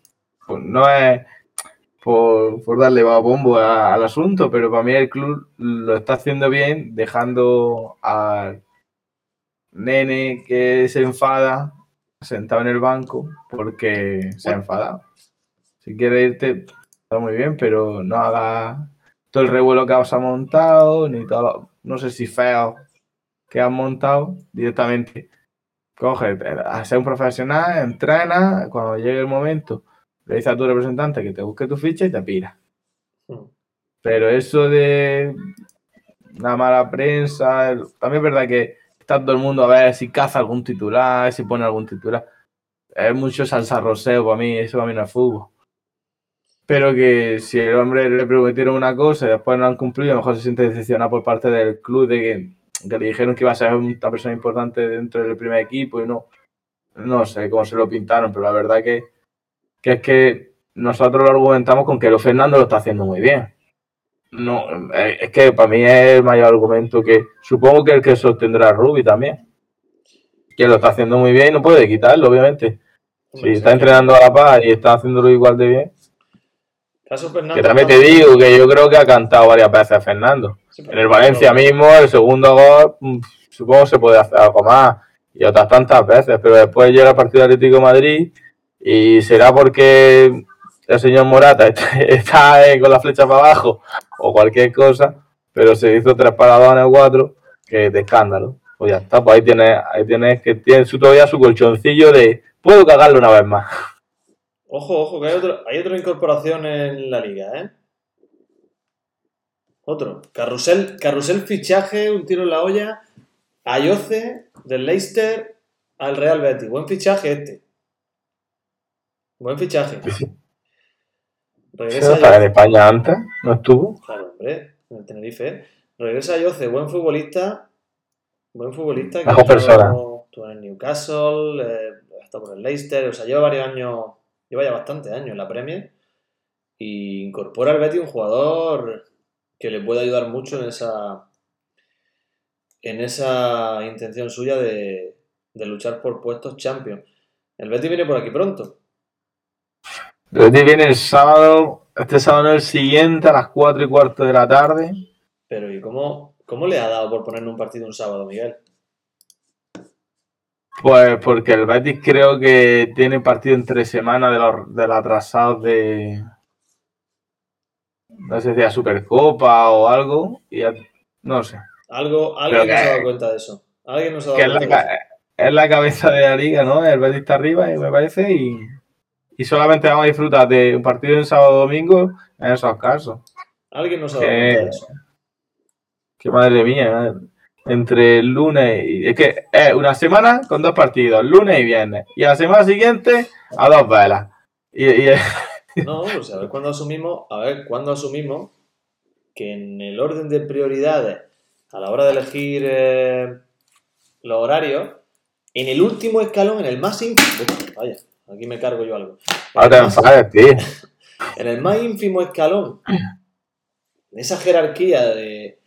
pues no es por, darle bombo a- al asunto, pero para mí el club lo está haciendo bien, dejando al nene que se enfada sentado en el banco porque se ha enfadado. Si quiere irte, está muy bien, pero no haga todo el revuelo que os ha montado, ni todo, no sé si feo que has montado, directamente coge, a ser un profesional, entrena, cuando llegue el momento, le dice a tu representante que te busque tu ficha y te pira. Hmm. Pero eso de la mala prensa, también es verdad que está todo el mundo a ver si caza algún titular, si pone algún titular. Es mucho salsa roseo para mí, eso para mí no es fútbol. Pero que si el hombre le prometieron una cosa y después no han cumplido, a lo mejor se siente decepcionado por parte del club de que, que le dijeron que iba a ser una persona importante dentro del primer equipo y no, no sé cómo se lo pintaron, pero la verdad que, que es que nosotros lo argumentamos con que lo Fernando lo está haciendo muy bien. No, eh, es que para mí es el mayor argumento que supongo que el que sostendrá Rubi también. Que lo está haciendo muy bien y no puede quitarlo, obviamente. Si está entrenando a la paz y está haciéndolo igual de bien. Que también te digo que yo creo que ha cantado varias veces a Fernando. Sí, En el Valencia mismo, el segundo gol, mm, supongo se puede hacer algo más. Y otras tantas veces, pero después llega el partido de Atlético de Madrid y será porque el señor Morata está, eh, con la flecha para abajo o cualquier cosa, pero se hizo tres paradones o cuatro, que es de escándalo. Pues ya está, pues ahí tienes, ahí tienes que tiene su, todavía su colchoncillo de puedo cagarlo una vez más. Ojo, ojo, que hay, otro- hay otra incorporación en la liga, ¿eh? Otro. Carrusel, carrusel fichaje, un tiro en la olla. Ayoce, del Leicester al Real Betis. Buen fichaje este. Buen fichaje. ¿Se Regresa estaba en Ayoce. España antes? ¿No estuvo? Claro, hombre, en el Tenerife. Regresa Ayoce, buen futbolista. Buen futbolista. Mejor persona. Estuvo en el Newcastle, eh, ha estado por el Leicester, o sea, lleva varios años, lleva ya bastantes años en la Premier. Y incorpora al Betis un jugador que le puede ayudar mucho en esa en esa intención suya de, de luchar por puestos Champions. El Betis viene por aquí pronto. Betis viene el sábado, este sábado no el siguiente, a las 4 y cuarto de la tarde. Pero ¿y cómo, cómo le ha dado por ponerle un partido un sábado, Miguel? Pues porque el Betis creo que tiene partido entre semana de los, de los atrasados de. No sé si de Supercopa o algo. Y ya- no sé. Algo, alguien Pero no se ha dado cuenta de eso. Alguien no se ha Que dado es la, cuenta de eso. es la cabeza de la liga, ¿no? El Betis está arriba, y me parece. Y, y solamente vamos a disfrutar de un partido en sábado o domingo en esos casos. Alguien no se ha dado Que- eso. Que madre mía. ¿eh? Entre lunes y. Es que es una semana con dos partidos, lunes y viernes. Y a la semana siguiente a dos velas. Y, y- No, pues a ver cuándo asumimos, a ver cuándo asumimos que en el orden de prioridades, a la hora de elegir eh, los horarios, en el último escalón, en el más vaya, aquí me cargo yo algo. No te enfades, tío. En el más ínfimo escalón, en esa jerarquía de,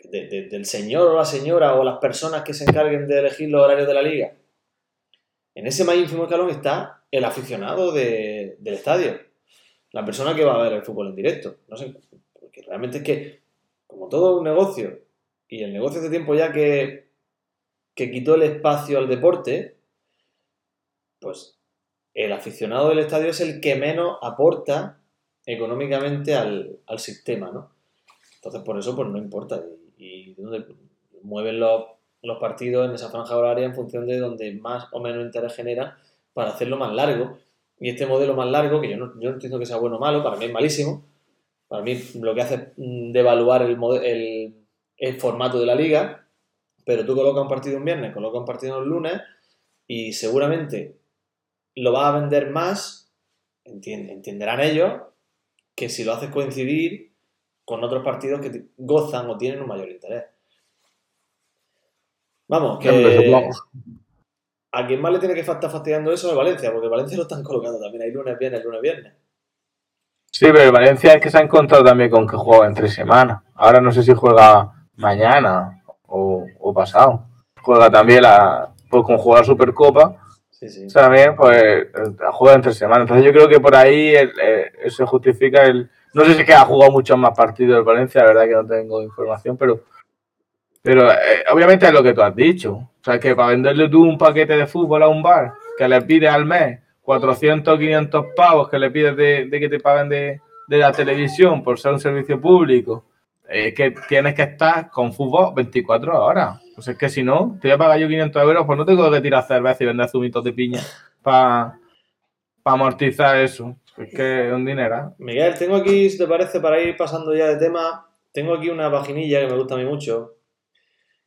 de- de- del señor o la señora o las personas que se encarguen de elegir los horarios de la liga, en ese más ínfimo escalón está el aficionado de- del estadio, la persona que va a ver el fútbol en directo. No sé, porque realmente es que, como todo un negocio, y el negocio hace tiempo ya que, que quitó el espacio al deporte, pues el aficionado del estadio es el que menos aporta económicamente al, al sistema, ¿no? Entonces, por eso, pues no importa. Y, mueven los, los partidos en esa franja horaria en función de donde más o menos interés genera para hacerlo más largo. Y este modelo más largo, que yo no, yo no entiendo que sea bueno o malo, para mí es malísimo. Para mí lo que hace es mm, devaluar el, el, el formato de la liga, pero tú colocas un partido un viernes, colocas un partido un lunes y seguramente lo vas a vender más, entien- entenderán ellos, que si lo haces coincidir con otros partidos que te- gozan o tienen un mayor interés. Vamos, que a quien más le tiene que estar fastidiando eso es Valencia, porque Valencia lo están colocando también. Hay lunes, viernes, lunes, viernes. Sí, pero el Valencia es que se ha encontrado también con que juega en tres semanas. Ahora no sé si juega mañana o, o pasado. Juega también la, pues con jugar Supercopa, Sí, sí. también pues eh, juega en tres semanas. Entonces yo creo que por ahí eh, se justifica el... No sé si es que ha jugado muchos más partidos el Valencia, la verdad que no tengo información, pero pero eh, obviamente es lo que tú has dicho. O sea, que para venderle tú un paquete de fútbol a un bar que le pides al mes 400 500 pavos que le pides de, de que te paguen de, de la televisión por ser un servicio público, es que tienes que estar con fútbol 24 horas. Pues es que si no, te voy a pagar yo 500 euros, pues no tengo que tirar cerveza y vender zumitos de piña para amortizar eso. Es que es un dinero. Miguel, tengo aquí, si te parece, para ir pasando ya de tema, tengo aquí una paginilla que me gusta a mí mucho,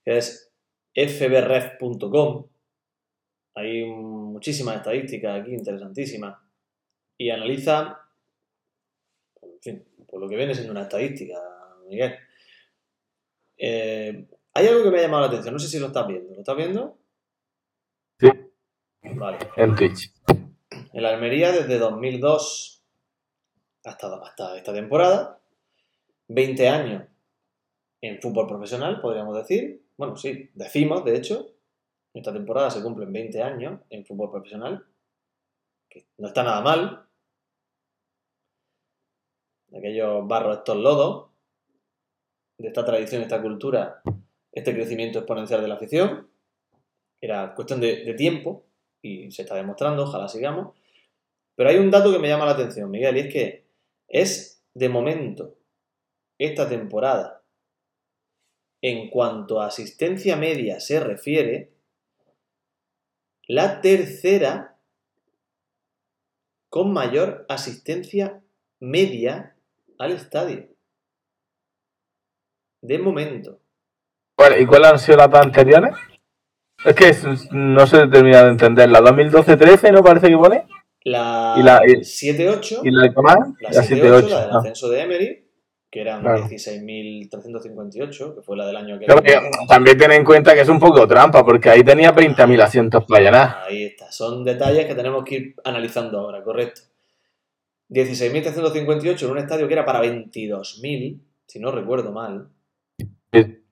que es fbref.com. Hay muchísimas estadísticas aquí interesantísimas. Y analiza, en fin, por lo que viene siendo una estadística, Miguel. Eh, hay algo que me ha llamado la atención, no sé si lo estás viendo. ¿Lo estás viendo? Sí. Vale. En Twitch. En la Almería desde 2002 hasta, hasta esta temporada, 20 años en fútbol profesional, podríamos decir. Bueno, sí, decimos, de hecho, esta temporada se cumplen 20 años en fútbol profesional, que no está nada mal. Aquellos barros, estos lodos, de esta tradición, esta cultura, este crecimiento exponencial de la afición. Era cuestión de, tiempo y se está demostrando, ojalá sigamos. Pero hay un dato que me llama la atención, Miguel, y es que es de momento esta temporada, en cuanto a asistencia media se refiere, la tercera con mayor asistencia media al estadio. De momento. Bueno, ¿y cuáles han sido las dos anteriores? Es que no se termina de entender. La 2012-13 no parece que pone. La, Y la- y- 7-8. ¿Y la de Tomás? La La 7-8, 7-8. la del ah. ascenso de Emery, que eran Claro. 16.358, que fue la del año que... Claro, que También ten en cuenta que es un poco trampa, porque ahí tenía 20.000 asientos para llenar. Ahí está, son detalles que tenemos que ir analizando ahora, correcto. 16.358 en un estadio que era para 22.000, si no recuerdo mal. Sí.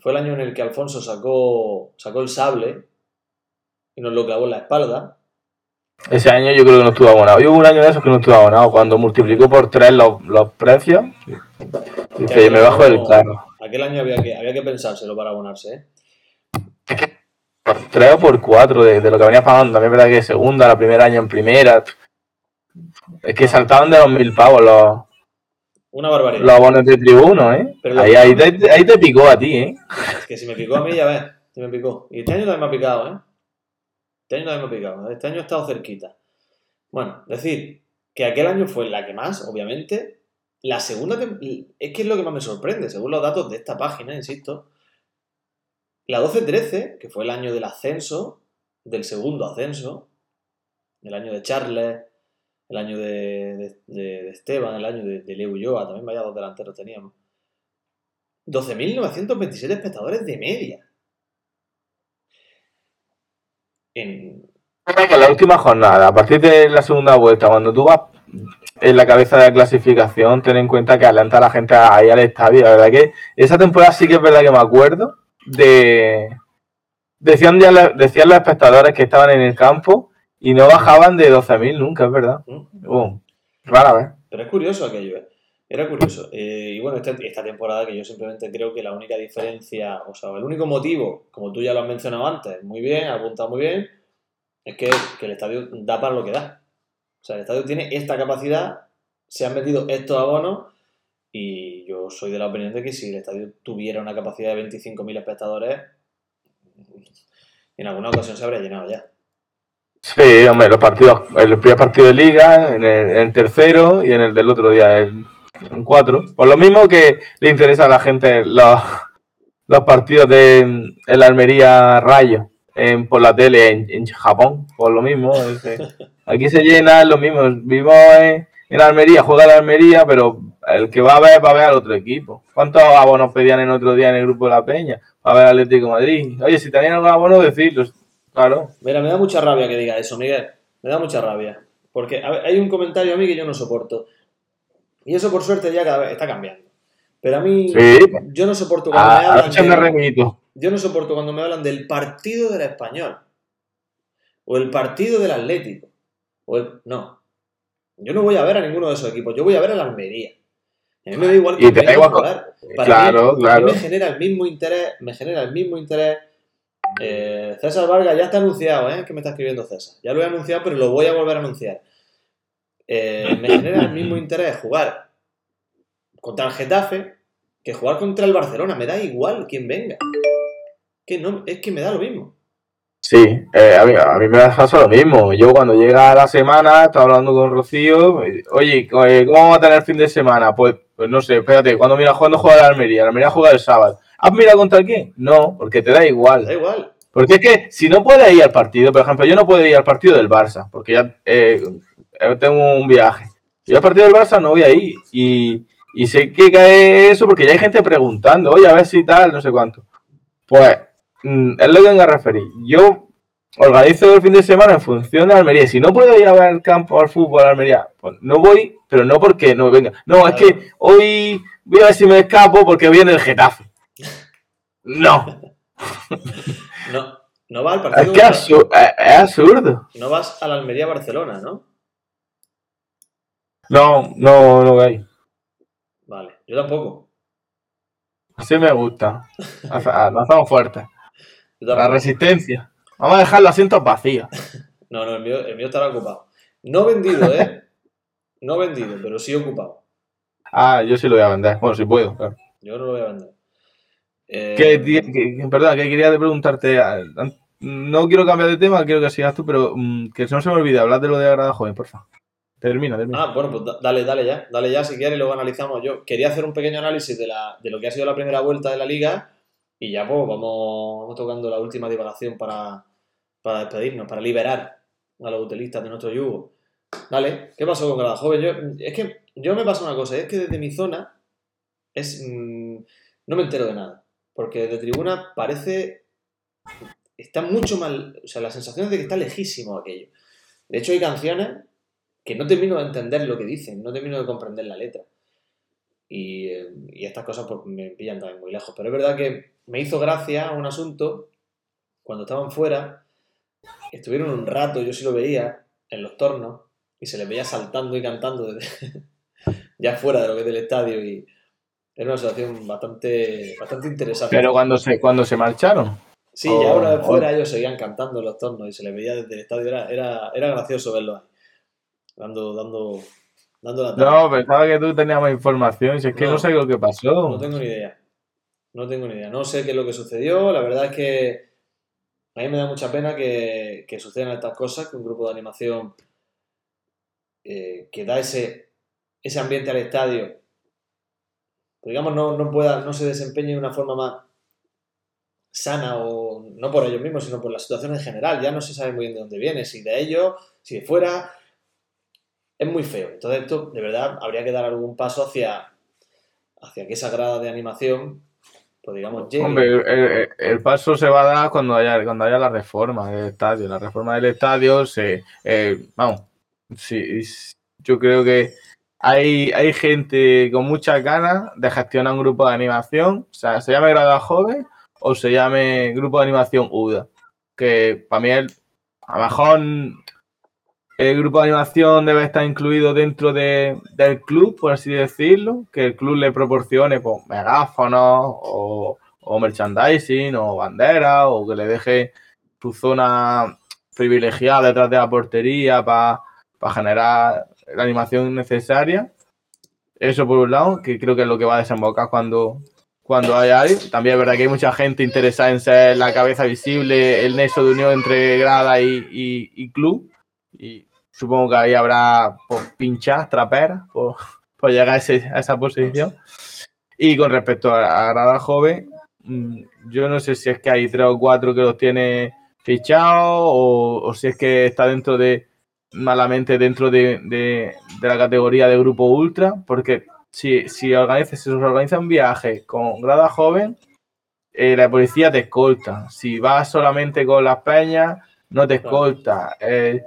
Fue el año en el que Alfonso sacó, sacó el sable y nos lo clavó en la espalda. Ese año yo creo que no estuvo abonado. Yo hubo un año de esos que no estuvo abonado. Cuando multiplicó por 3 los, los precios, dice, me bajo del carro. Aquel año había que, había que pensárselo para abonarse, ¿eh? Por 3 o por 4 de, de lo que venía pagando. También es verdad que segunda, la primer año en primera. Es que saltaban de los mil pavos los, Una barbaridad. los abonos de tribuno, ¿eh? Pero Ahí, ahí, te, ahí te picó a ti, ¿eh? Es que si me picó a mí, ya ves, si me picó. Y este año también me ha picado, ¿eh? Este año también me ha picado. Este año he estado cerquita. Bueno, decir que aquel año fue la que más, obviamente. La segunda, es que es lo que más me sorprende, según los datos de esta página, insisto. La 12-13, que fue el año del ascenso, del segundo ascenso, el año de Charles, el año de, Esteban, el año de, de Leo Ulloa, también vaya dos delanteros teníamos. 12.927 espectadores de media. En, la última jornada, a partir de la segunda vuelta, cuando tú vas en la cabeza de la clasificación, ten en cuenta que alenta a la gente a ir al estadio. La verdad que esa temporada sí que es verdad que me acuerdo de... Decían, ya decían los espectadores que estaban en el campo y no bajaban de 12.000 nunca, es verdad. ¿Mm? Oh, rara vez. Pero es curioso aquello, ¿eh? Era curioso. Eh, y bueno, esta, esta temporada que yo simplemente creo que la única diferencia, o sea, el único motivo, como tú ya lo has mencionado antes, muy bien, has apuntado muy bien, es que, que el estadio da para lo que da. O sea, el estadio tiene esta capacidad, se han metido estos abonos y yo soy de la opinión de que si el estadio tuviera una capacidad de 25.000 espectadores, en alguna ocasión se habría llenado ya. Sí, hombre, los partidos, el primer partido de liga, en el, el tercero y en el del otro día, el, en cuatro. Por lo mismo que le interesa a la gente los, los partidos de en la Almería Rayo en, por la tele en, en Japón, por lo mismo. aquí se llena, es lo mismo. Vivimos en, en Almería, juega la Almería, pero el que va a ver, va a ver al otro equipo. ¿Cuántos abonos pedían el otro día en el grupo de la Peña? Va a ver al Atlético Madrid. Oye, si tenían algún abono, decirlos. Claro. Mira, me da mucha rabia que diga eso, Miguel. Me da mucha rabia. Porque a hay un comentario a mí que yo no soporto. Y eso, por suerte, ya cada vez está cambiando. Pero a mí, Sí. yo no soporto cuando me A, a hablan de- yo no soporto cuando me hablan del partido del español. O el partido del Atlético. O el... No. Yo no voy a ver a ninguno de esos equipos. Yo voy a ver al Almería. A mí me da igual Y te da a igual. Para Claro, mí, claro. mí me genera el mismo interés. Me genera el mismo interés. Eh, César Vargas ya está anunciado, ¿eh? Que me está escribiendo César. Ya lo he anunciado, pero lo voy a volver a anunciar. Eh, me genera el mismo interés jugar contra el Getafe que jugar contra el Barcelona. Me da igual quién venga. Que no, es que me da lo mismo. Sí, eh, a, mí, a mí me pasa lo mismo. Yo cuando llega la semana, estaba hablando con Rocío, oye, eh, ¿cómo vamos a tener el fin de semana? Pues, pues no sé, espérate, cuando mira cuando juega la Almería, la Almería juega el sábado. ¿Has mirado contra quién? No, porque te da Me da igual. igual. Porque es que si no puedes ir al partido, por ejemplo, yo no puedo ir al partido del Barça, porque ya eh, eh, tengo un viaje. Yo al partido del Barça no voy a ir. Y, y sé que cae eso porque ya hay gente preguntando, oye, a ver si tal, no sé cuánto. Pues mm, es lo que a referir. Yo organizo el fin de semana en función de Almería. Si no puedo ir a ver al campo, al fútbol, a Almería, pues no voy, pero no porque no venga. No, es que hoy voy a ver si me escapo porque viene el Getafe. No, No, no vas al es partido. que absu- es- es absurdo. No vas a la Almería Barcelona, ¿no? No, no, no hay. Vale, yo tampoco. Así me gusta. Hacemos fuerte. La resistencia. Vamos a dejar los asientos vacíos. No, no, el mío, el mío estará ocupado. No vendido, ¿eh? No vendido, pero sí ocupado. Ah, yo sí lo voy a vender. Bueno, si puedo, claro. Yo no lo voy a vender. Eh, ¿Qué, ti- que- perdona, que quería preguntarte. ah, No quiero cambiar de tema, quiero que sigas tú, pero mm, que no se me olvide hablar de lo de Agrada Joven, por favor. Termina, termina. Ah, bueno, pues da- dale, dale ya. Dale ya si quieres y luego analizamos. Yo quería hacer un pequeño análisis de, la, de lo que ha sido la primera vuelta de la liga y ya pues vamos, vamos tocando la última divagación para, para despedirnos, para liberar a los utilistas de nuestro yugo. Dale, ¿qué pasó con Grada Joven? Yo, es que yo me pasa una cosa, es que desde mi zona es mm, no me entero de nada. Porque desde tribuna parece. Está mucho mal. O sea, la sensación es de que está lejísimo aquello. De hecho, hay canciones que no termino de entender lo que dicen, no termino de comprender la letra. Y, eh, estas cosas pues, me pillan también muy lejos. Pero es verdad que me hizo gracia un asunto cuando estaban fuera. Estuvieron un rato, yo sí lo veía, en los tornos, y se les veía saltando y cantando desde ya fuera de lo que es del estadio. Y era una situación bastante, bastante interesante. Pero cuando se, cuando se marcharon. Sí, Oh, y ahora de oh. fuera ellos seguían cantando los tornos y se les veía desde el estadio. Era, era, era gracioso verlo ahí. Dando, dando, dando la talla. No, pensaba que tú tenías más información. Si es que no, No. sé lo que pasó. No tengo ni idea. No tengo ni idea. No sé qué es lo que sucedió. La verdad es que a mí me da mucha pena que, que sucedan estas cosas, que un grupo de animación eh, que da ese, ese ambiente al estadio, digamos, no, no, pueda, no se desempeñe de una forma más sana o no por ellos mismos, sino por la situación en general. Ya no se sabe muy bien de dónde viene, si de ellos, si de fuera. es muy feo. Entonces esto, de verdad, habría que dar algún paso hacia, hacia que esa grada de animación, pues digamos, llegue. Hombre, el, paso se va a dar cuando haya, cuando haya la reforma del estadio. La reforma del estadio se. eh, vamos, sí, yo creo que hay, hay gente con muchas ganas de gestionar un grupo de animación. O sea, se llame Grada Joven o se llame Grupo de Animación UDA. Que para mí, el- a lo mejor el grupo de animación debe estar incluido dentro de- del club, por así decirlo, que el club le proporcione pues, megáfonos o, merchandising o banderas o que le deje su zona privilegiada detrás de la portería para generar la animación necesaria. Eso por un lado, que creo que es lo que va a desembocar cuando, cuando haya alguien. También es verdad que hay mucha gente interesada en ser la cabeza visible, el nexo de unión entre grada y, y- club. Y supongo que ahí habrá pues, pinchas, traperas, por, llegar a, ese- a esa posición. Y con respecto a, a grada joven, mm, yo no sé si es que hay tres o cuatro que los tiene fichados o, o si es que está dentro de, malamente dentro de, de- de la categoría de grupo ultra, porque si, si, organiza, si se organiza un viaje con grada joven, eh, la policía te escolta. Si vas solamente con las peñas, no te escolta. Eh,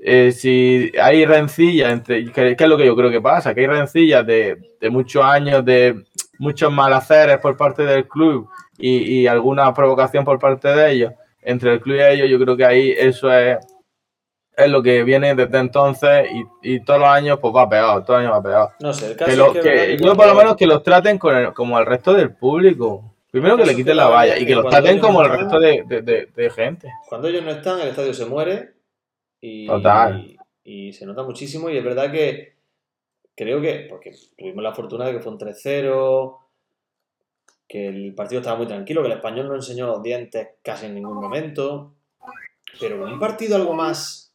eh, si hay rencillas entre, que, que es lo que yo creo que pasa, que hay rencillas de, de muchos años, de muchos malaceres por parte del club y, y alguna provocación por parte de ellos, entre el club y ellos, yo creo que ahí eso es, es lo que viene desde entonces y, y todos los años pues va peor, todos los años va peor. No sé, el caso Que lo- es que, que yo por lo menos que los traten con el- como al resto del público. Primero que le quiten la la valla y que que los traten como no el resto de, de- de- de gente. Cuando ellos no están, el estadio se muere y, Total. y se nota muchísimo. Y es verdad que creo que, porque tuvimos la fortuna de que fue un 3-0, que el partido estaba muy tranquilo, que el español no enseñó los dientes casi en ningún momento. Pero un partido algo más.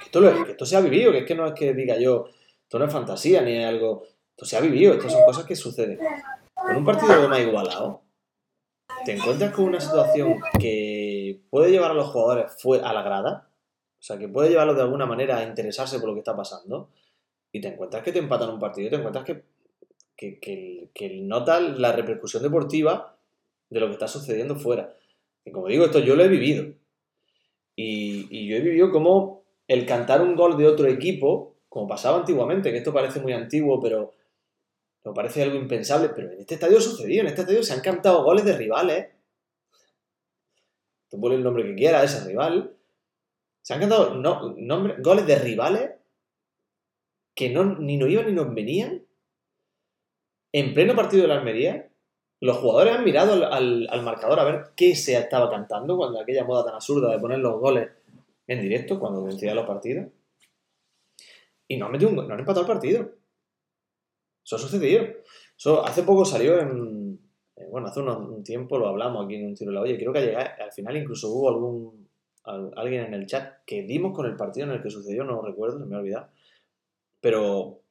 Que esto, se ha vivido, que es que no es que diga yo, esto no es fantasía ni es algo. Esto se ha vivido, esto son cosas que suceden. Con un partido algo más igualado, te encuentras con una situación que puede llevar a los jugadores a la grada, o sea, que puede llevarlos de alguna manera a interesarse por lo que está pasando, y te encuentras que te empatan un partido y te encuentras que, que, que, notas la repercusión deportiva de lo que está sucediendo fuera. Y como digo, esto yo lo he vivido. Y, y yo he vivido como el cantar un gol de otro equipo, como pasaba antiguamente, que esto parece muy antiguo, pero me parece algo impensable, pero en este estadio ha sucedido, en este estadio se han cantado goles de rivales. Tú ponle el nombre que quieras ese rival. Se han cantado no, nombre- goles de rivales que no, ni nos iban ni nos venían. En pleno partido de la Almería, los jugadores han mirado al marcador a ver qué se estaba cantando cuando aquella moda tan absurda de poner los goles en directo cuando decidían los partidos. Y no han metido un no han empatado el partido. Eso ha sucedido. Eso hace poco salió en. Bueno, hace un tiempo lo hablamos aquí en un tiro de la olla. Creo que al final incluso hubo algún al- alguien en el chat que dimos con el partido en el que sucedió, no recuerdo, se me ha olvidado. Pero.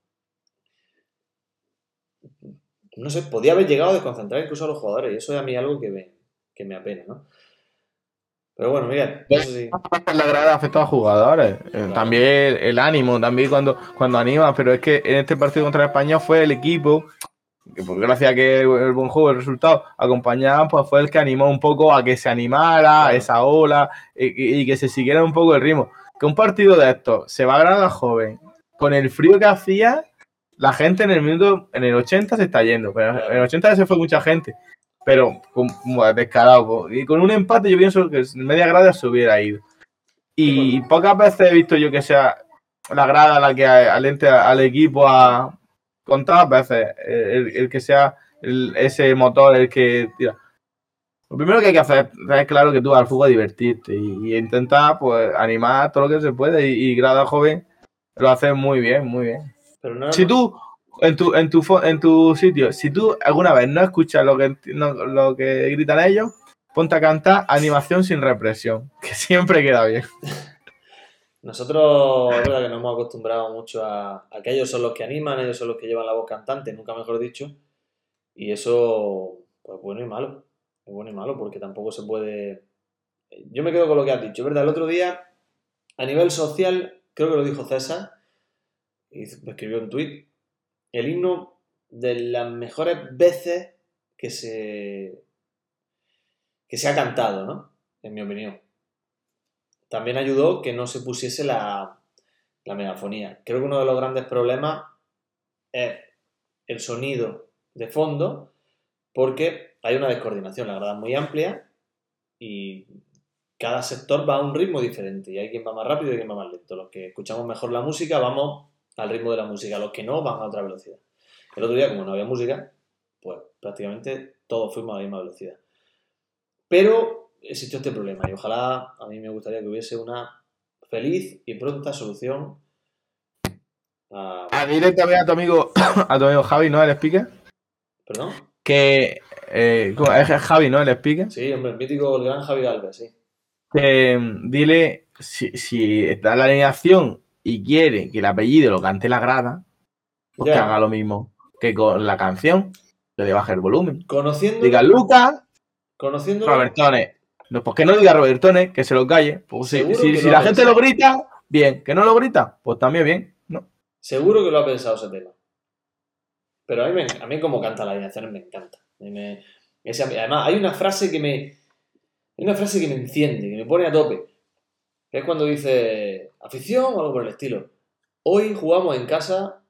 No sé, podía haber llegado a desconcentrar incluso a los jugadores. Y eso es a mí algo que me, que me apena, ¿no? Pero bueno, Miguel, si. La grada afecta a los jugadores. Eh, Claro. También el, ánimo, también cuando, cuando anima. Pero es que en este partido contra España fue el equipo, que por gracias a que el buen juego, el resultado, acompañaban, pues fue el que animó un poco a que se animara Claro. esa ola y, que se siguiera un poco el ritmo. Que un partido de estos se va a grada joven, con el frío que hacía, la gente en el minuto, en el 80 se está yendo. Pero en el 80 se fue mucha gente. Pero como descarado. po. Y con un empate yo pienso que media grada se hubiera ido. Y pocas veces he visto yo que sea la grada la que alente al equipo a contadas veces el, el que sea el- ese motor el que tira. Lo primero que hay que hacer es claro que tú al fútbol divertirte y, y intentar pues animar todo lo que se puede y, y grada joven lo hace muy bien, muy bien. Pero no, Si tú en tu, en tu en tu sitio, si tú alguna vez no escuchas lo que lo que gritan ellos, ponte a cantar animación sin represión, que siempre queda bien. Nosotros, es verdad que nos hemos acostumbrado mucho a, a que ellos son los que animan, ellos son los que llevan la voz cantante, nunca mejor dicho. Y eso, pues bueno y malo. Es bueno y malo porque tampoco se puede. Yo me quedo con lo que has dicho, ¿verdad? El otro día, a nivel social, creo que lo dijo César, y me escribió un tuit, el himno de las mejores veces que se, que se ha cantado, ¿no? En mi opinión. También ayudó que no se pusiese la, la megafonía. Creo que uno de los grandes problemas es el sonido de fondo, porque hay una descoordinación, la grada es muy amplia y cada sector va a un ritmo diferente y hay quien va más rápido y quien va más lento. Los que escuchamos mejor la música vamos al ritmo de la música, los que no van a otra velocidad. El otro día, como no había música, pues prácticamente todos fuimos a la misma velocidad. Pero existió este problema y ojalá a mí me gustaría que hubiese una feliz y pronta solución a... A dile también a tu amigo, a tu amigo Javi, ¿no? El speaker. ¿Perdón? Que eh, es Javi, ¿no? El speaker. Sí, hombre, el mítico, el gran Javi Galvez, sí. Mm, dile si, si está la alineación y quiere que el apellido lo cante la grada, pues que haga lo mismo que con la canción, que le baje el volumen. Conociendo, Diga Lucas, conociendo Robertones. No, pues que no diga Robertones, que se lo calle. Pues si si- la gente lo grita, bien. Que no lo grita, pues también bien. No. Seguro que lo ha pensado ese tema. Pero a mí, me- a mí como canta la alineación me encanta. Me- ese- además, hay una frase que me. Hay una frase que me enciende, que me pone a tope. Que es cuando dice afición o algo por el estilo. Hoy jugamos en casa.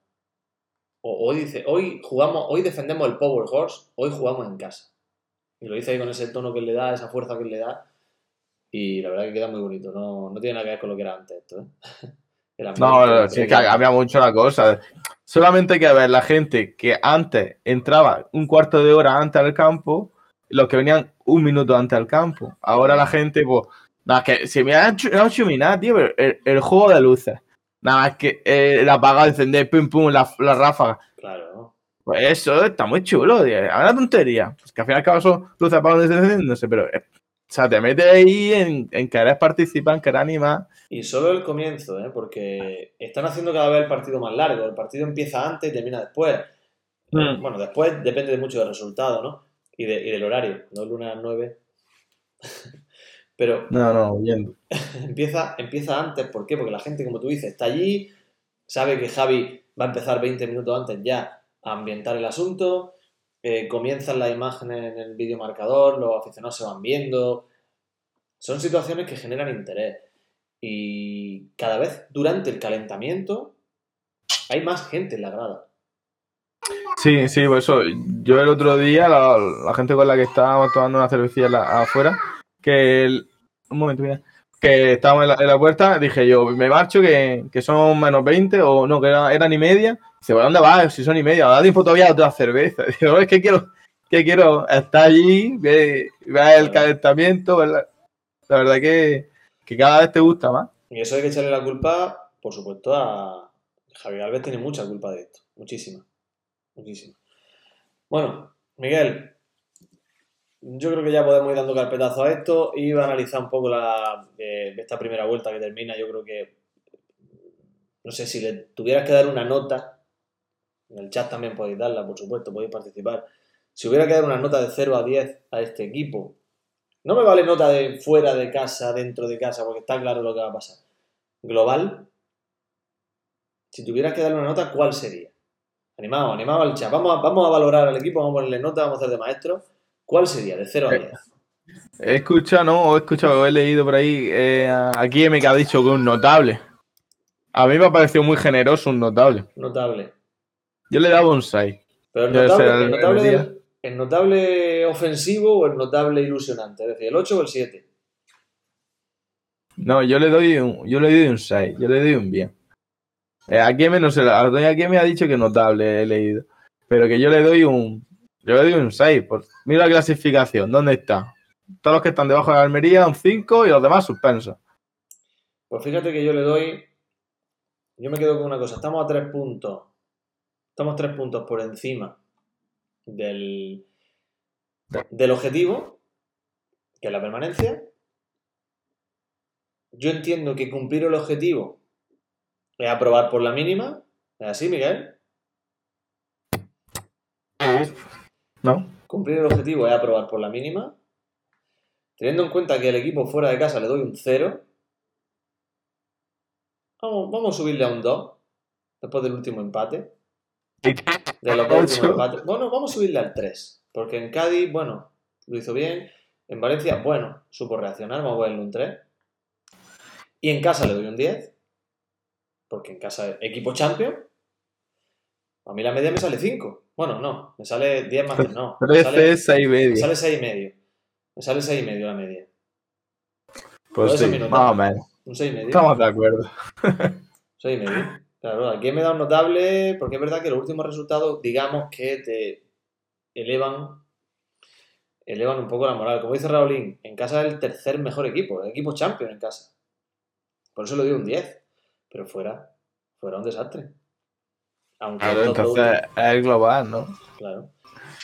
O hoy dice, hoy jugamos, hoy defendemos el Power Horse, hoy jugamos en casa. Y lo dice ahí con ese tono que le da, esa fuerza que le da. Y la verdad que queda muy bonito. No, no tiene nada que ver con lo que era antes esto, ¿eh? El ambiente, No, no, el sí, es que cambia mucho la cosa. Solamente hay que ver la gente que antes entraba un cuarto de hora antes al campo, los que venían un minuto antes al campo. Ahora la gente, pues, nada, que si me han hecho, no nada, tío, pero el, el juego de luces. Nada más que eh, el apagado, encender, pum, pum, la, la ráfaga. Claro, ¿no? Pues eso está muy chulo, tío. Es una tontería. Pues que al fin y al cabo son luces apagadas encendiéndose, pero. eh, o sea, te metes ahí en, en querer participar, en querer animar. Y solo el comienzo, ¿eh? porque están haciendo cada vez el partido más largo. El partido empieza antes y termina después. Mm. Bueno, después depende de mucho del resultado, ¿no? Y, de- y del horario. No lunes a las 9. Pero No, no, bien. empieza, empieza antes. ¿Por qué? Porque la gente, como tú dices, está allí, sabe que Javi va a empezar 20 minutos antes ya a ambientar el asunto. eh, comienzan las imágenes en el vídeo marcador, los aficionados se van viendo. Son situaciones que generan interés. Y cada vez durante el calentamiento hay más gente en la grada. Sí, sí, por eso. Yo el otro día, la, la gente con la que estábamos tomando una cervecilla la- afuera, que el- un momento, mira, que estábamos en la, en la puerta, dije yo, me marcho que, que son menos 20, o no, que era- eran y media. Dice, ¿por dónde vas? Si son y media, da tiempo todavía a otra cerveza. Digo, es que quiero, que quiero estar allí, ver, ver el calentamiento, ver la, la verdad que, que cada vez te gusta más. Y eso hay que echarle la culpa, por supuesto, a Javier Alves tiene mucha culpa de esto. Muchísima. Muchísima. Bueno, Miguel, yo creo que ya podemos ir dando carpetazo a esto y a analizar un poco la, eh, esta primera vuelta que termina. Yo creo que, no sé, si le tuvieras que dar una nota, en el chat también podéis darla, por supuesto, podéis participar. Si hubiera que dar una nota de 0 a 10 a este equipo, no me vale nota de fuera de casa, dentro de casa, porque está claro lo que va a pasar. Global, si tuvieras que darle una nota, ¿cuál sería? Animado, animado al chat. Vamos a, vamos a valorar al equipo, vamos a ponerle nota, vamos a hacer de maestro. ¿Cuál sería? De 0 a 10. He escuchado, no, he escuchado, he leído por ahí, eh, aquí me ha dicho que un notable. A mí me ha parecido muy generoso un notable. Notable. Yo le daba un 6. Pero el notable, el- el notable, el notable ofensivo o el notable ilusionante. Es decir, el 8 o el 7. No, yo le doy un, yo le doy un 6, yo le doy un bien. Eh, a Keme no a ha dicho que notable he leído. Pero que yo le doy un, yo le doy un 6. Por, mira la clasificación, ¿dónde está? Todos los que están debajo de la Almería, un 5 y los demás suspensos. Pues fíjate que yo le doy. Yo me quedo con una cosa. Estamos a 3 puntos. Estamos 3 puntos por encima del, del objetivo, que es la permanencia. Yo entiendo que cumplir el objetivo es aprobar por la mínima. ¿Es así, Miguel? ¿No? Cumplir el objetivo es aprobar por la mínima. Teniendo en cuenta que el equipo fuera de casa le doy un 0. Vamos, vamos a subirle a un 2. después del último empate. De los dos últimos empates. Bueno, vamos a subirle al 3. Porque en Cádiz, bueno, lo hizo bien. En Valencia, bueno, supo reaccionar. Vamos a ponerle un 3. Y en casa le doy un 10. Porque en casa, equipo champion. A mí la media me sale 5. Bueno, no, me sale 10 más. No, me 13, 6 y medio. me sale 6 y medio. Me sale 6 y medio la media. Pues sí, más o menos. Un 6 y medio. Estamos de acuerdo. 6 y medio. Claro, aquí me da un notable porque es verdad que los últimos resultados, digamos que te elevan elevan un poco la moral. Como dice Raulín, en casa es el tercer mejor equipo, el equipo champion en casa. Por eso le doy un 10. Pero fuera, fuera un desastre. Aunque Claro, estos dos entonces es el global, ¿no? Claro.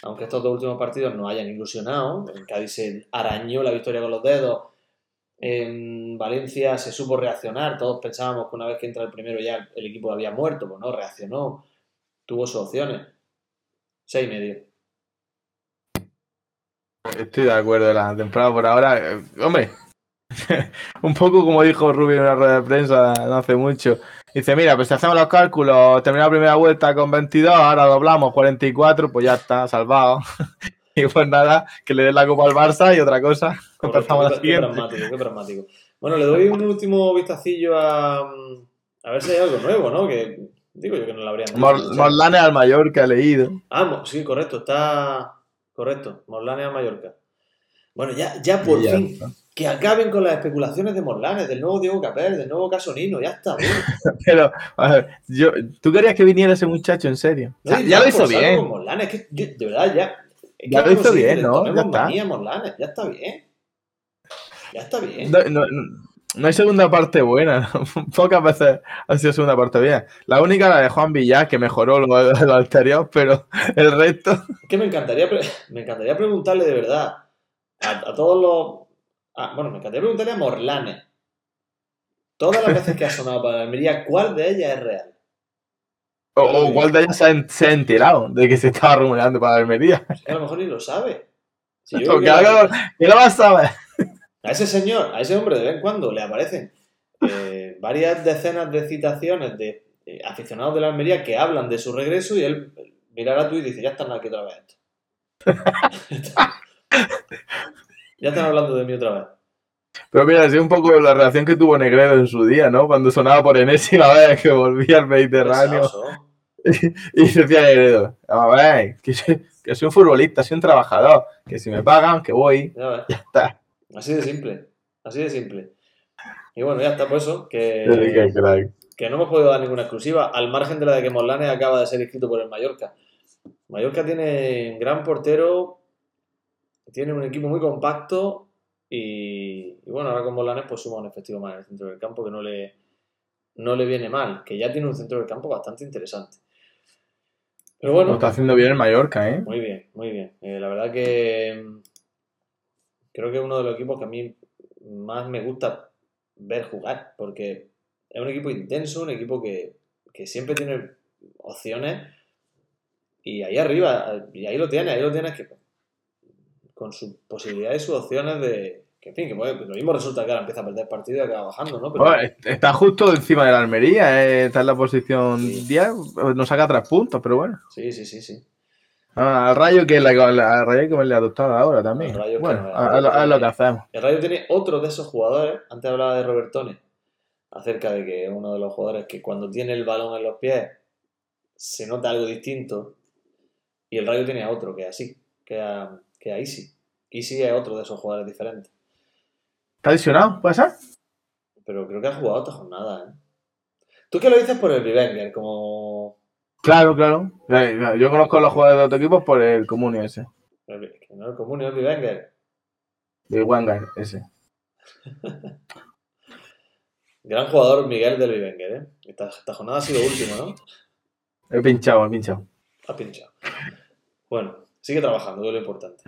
Aunque estos dos últimos partidos no hayan ilusionado, en Cádiz se arañó la victoria con los dedos, en Valencia se supo reaccionar, todos pensábamos que una vez que entra el primero ya el equipo había muerto, pues no, reaccionó, tuvo sus opciones. Seis y medio. Estoy de acuerdo, la temporada por ahora. eh, hombre, un poco como dijo Rubio en una rueda de prensa no hace mucho. Dice: Mira, pues si hacemos los cálculos, terminamos la primera vuelta con 22, ahora doblamos 44, pues ya está, salvado. y pues nada, que le den la copa al Barça y otra cosa. Correcto, Empezamos la qué, pragmático, qué pragmático. Bueno, le doy un último vistacillo a, a ver si hay algo nuevo, ¿no? Que digo yo que no lo habrían dicho. Mor- Morlanes al Mallorca, he leído. Ah, sí, correcto, está correcto. Morlanes a Mallorca. Bueno, ya, ya por ya fin, está. Que acaben con las especulaciones de Morlanes, del nuevo Diego Capel, del nuevo Casonino, ya está. Pero, a ver, yo, ¿tú querías que viniera ese muchacho en serio? O sea, No, ya lo hizo bien. con Morlanes, es que yo- de verdad ya. es que Ya lo hizo bien, ¿no? Ya está. manía Morlanes, ya está bien. Ya está bien. No, no- no hay segunda parte buena. Pocas veces ha sido segunda parte bien. La única la de Juan Villar, que mejoró lo, lo anterior, pero el resto. Es que me encantaría, me encantaría preguntarle de verdad a, a todos los. A- bueno, me encantaría preguntarle a Morlanes. Todas las veces que ha sonado para la Almería, ¿cuál de ellas es real? O, o cuál de ellas se ha, se ha enterado de que se estaba rumoreando para Almería. Es que a lo mejor ni lo sabe. Si yo que algo que lo vas a saber. a ese señor, a ese hombre, de vez en cuando le aparecen eh, varias decenas de citaciones de eh, aficionados de la Almería que hablan de su regreso y él mirará tú y dice, ya están aquí otra vez. ya están hablando de mí otra vez. Pero mira, es un poco la relación que tuvo Negredo en su día, ¿no? Cuando sonaba por enésima vez que volvía al Mediterráneo. Y decía Negredo, a ver, que soy, que soy un futbolista, soy un trabajador, que si me pagan, que voy, Ya está. Así de simple. Así de simple. Y bueno, ya está, pues eso, que, crack. que no hemos podido dar ninguna exclusiva, al margen de la de que Morlanes acaba de ser inscrito por el Mallorca. Mallorca tiene gran portero, tiene un equipo muy compacto y, y bueno, ahora con Morlanes pues suma un efectivo más en el centro del campo que no le, no le viene mal, que ya tiene un centro del campo bastante interesante. Pero Lo bueno, está haciendo bien el Mallorca, ¿eh? muy bien, muy bien. Eh, la verdad que mm, creo que es uno de los equipos que a mí más me gusta ver jugar, porque es un equipo intenso, un equipo que, que siempre tiene opciones y ahí arriba, y ahí lo tiene, ahí lo tienes que con sus posibilidades y sus opciones de que en fin, que puede- lo mismo resulta que ahora empieza a perder partido y acaba bajando, ¿no? Pero Bueno, est- está justo encima de la Almería, ¿eh? está en la posición Sí. 10, nos saca tres puntos, pero bueno. sí, sí, sí, sí. Ah, al Rayo que es la, la- al Rayo que me le ha adoptado ahora también. Rayo que bueno, me- a- a lo- a lo que hacemos. El Rayo tiene otro de esos jugadores, antes hablaba de Robertone, acerca de que es uno de los jugadores que cuando tiene el balón en los pies se nota algo distinto, y el Rayo tiene a otro que es así, que a, que a Easy. Easy es otro de esos jugadores diferentes, ¿Está lesionado? ¿Puede ser? pero creo que ha jugado esta jornada, ¿eh? Tú que lo dices por el Rivenger, como... Claro, claro. Yo conozco a los jugadores de otro equipo por el comunio ese. no el común, es el Rivenger. El Wangar ese. Gran jugador Miguel del Rivenger, ¿eh? Esta, esta jornada ha sido último, ¿no? He pinchado, he pinchado. Ha pinchado. Bueno, sigue trabajando, que es lo importante.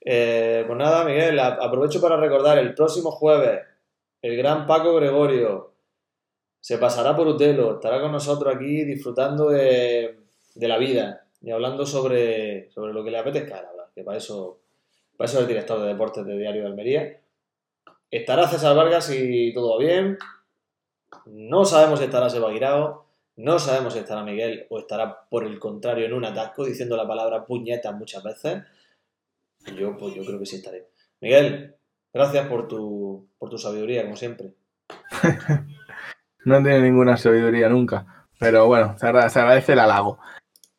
Eh, pues nada, Miguel, aprovecho para recordar, el próximo jueves, el gran Paco Gregorio se pasará por Utelo, estará con nosotros aquí disfrutando de, de la vida y hablando sobre, sobre lo que le apetezca hablar, que para eso, para eso es el director de deportes de Diario de Almería. Estará César Vargas si todo va bien. No sabemos si estará Seba Guirao. No sabemos si estará Miguel o estará por el contrario en un atasco diciendo la palabra puñeta muchas veces. Yo, pues yo creo que sí estaré. Miguel, gracias por tu, por tu sabiduría, como siempre. No tiene ninguna sabiduría nunca. Pero bueno, se agra- se agradece el halago.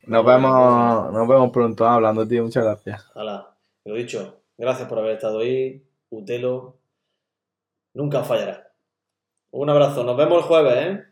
Nos vemos, nos vemos pronto hablando, tío. Muchas gracias. Hala, lo dicho, gracias por haber estado ahí. Utelo nunca fallará. Un abrazo, nos vemos el jueves, ¿eh?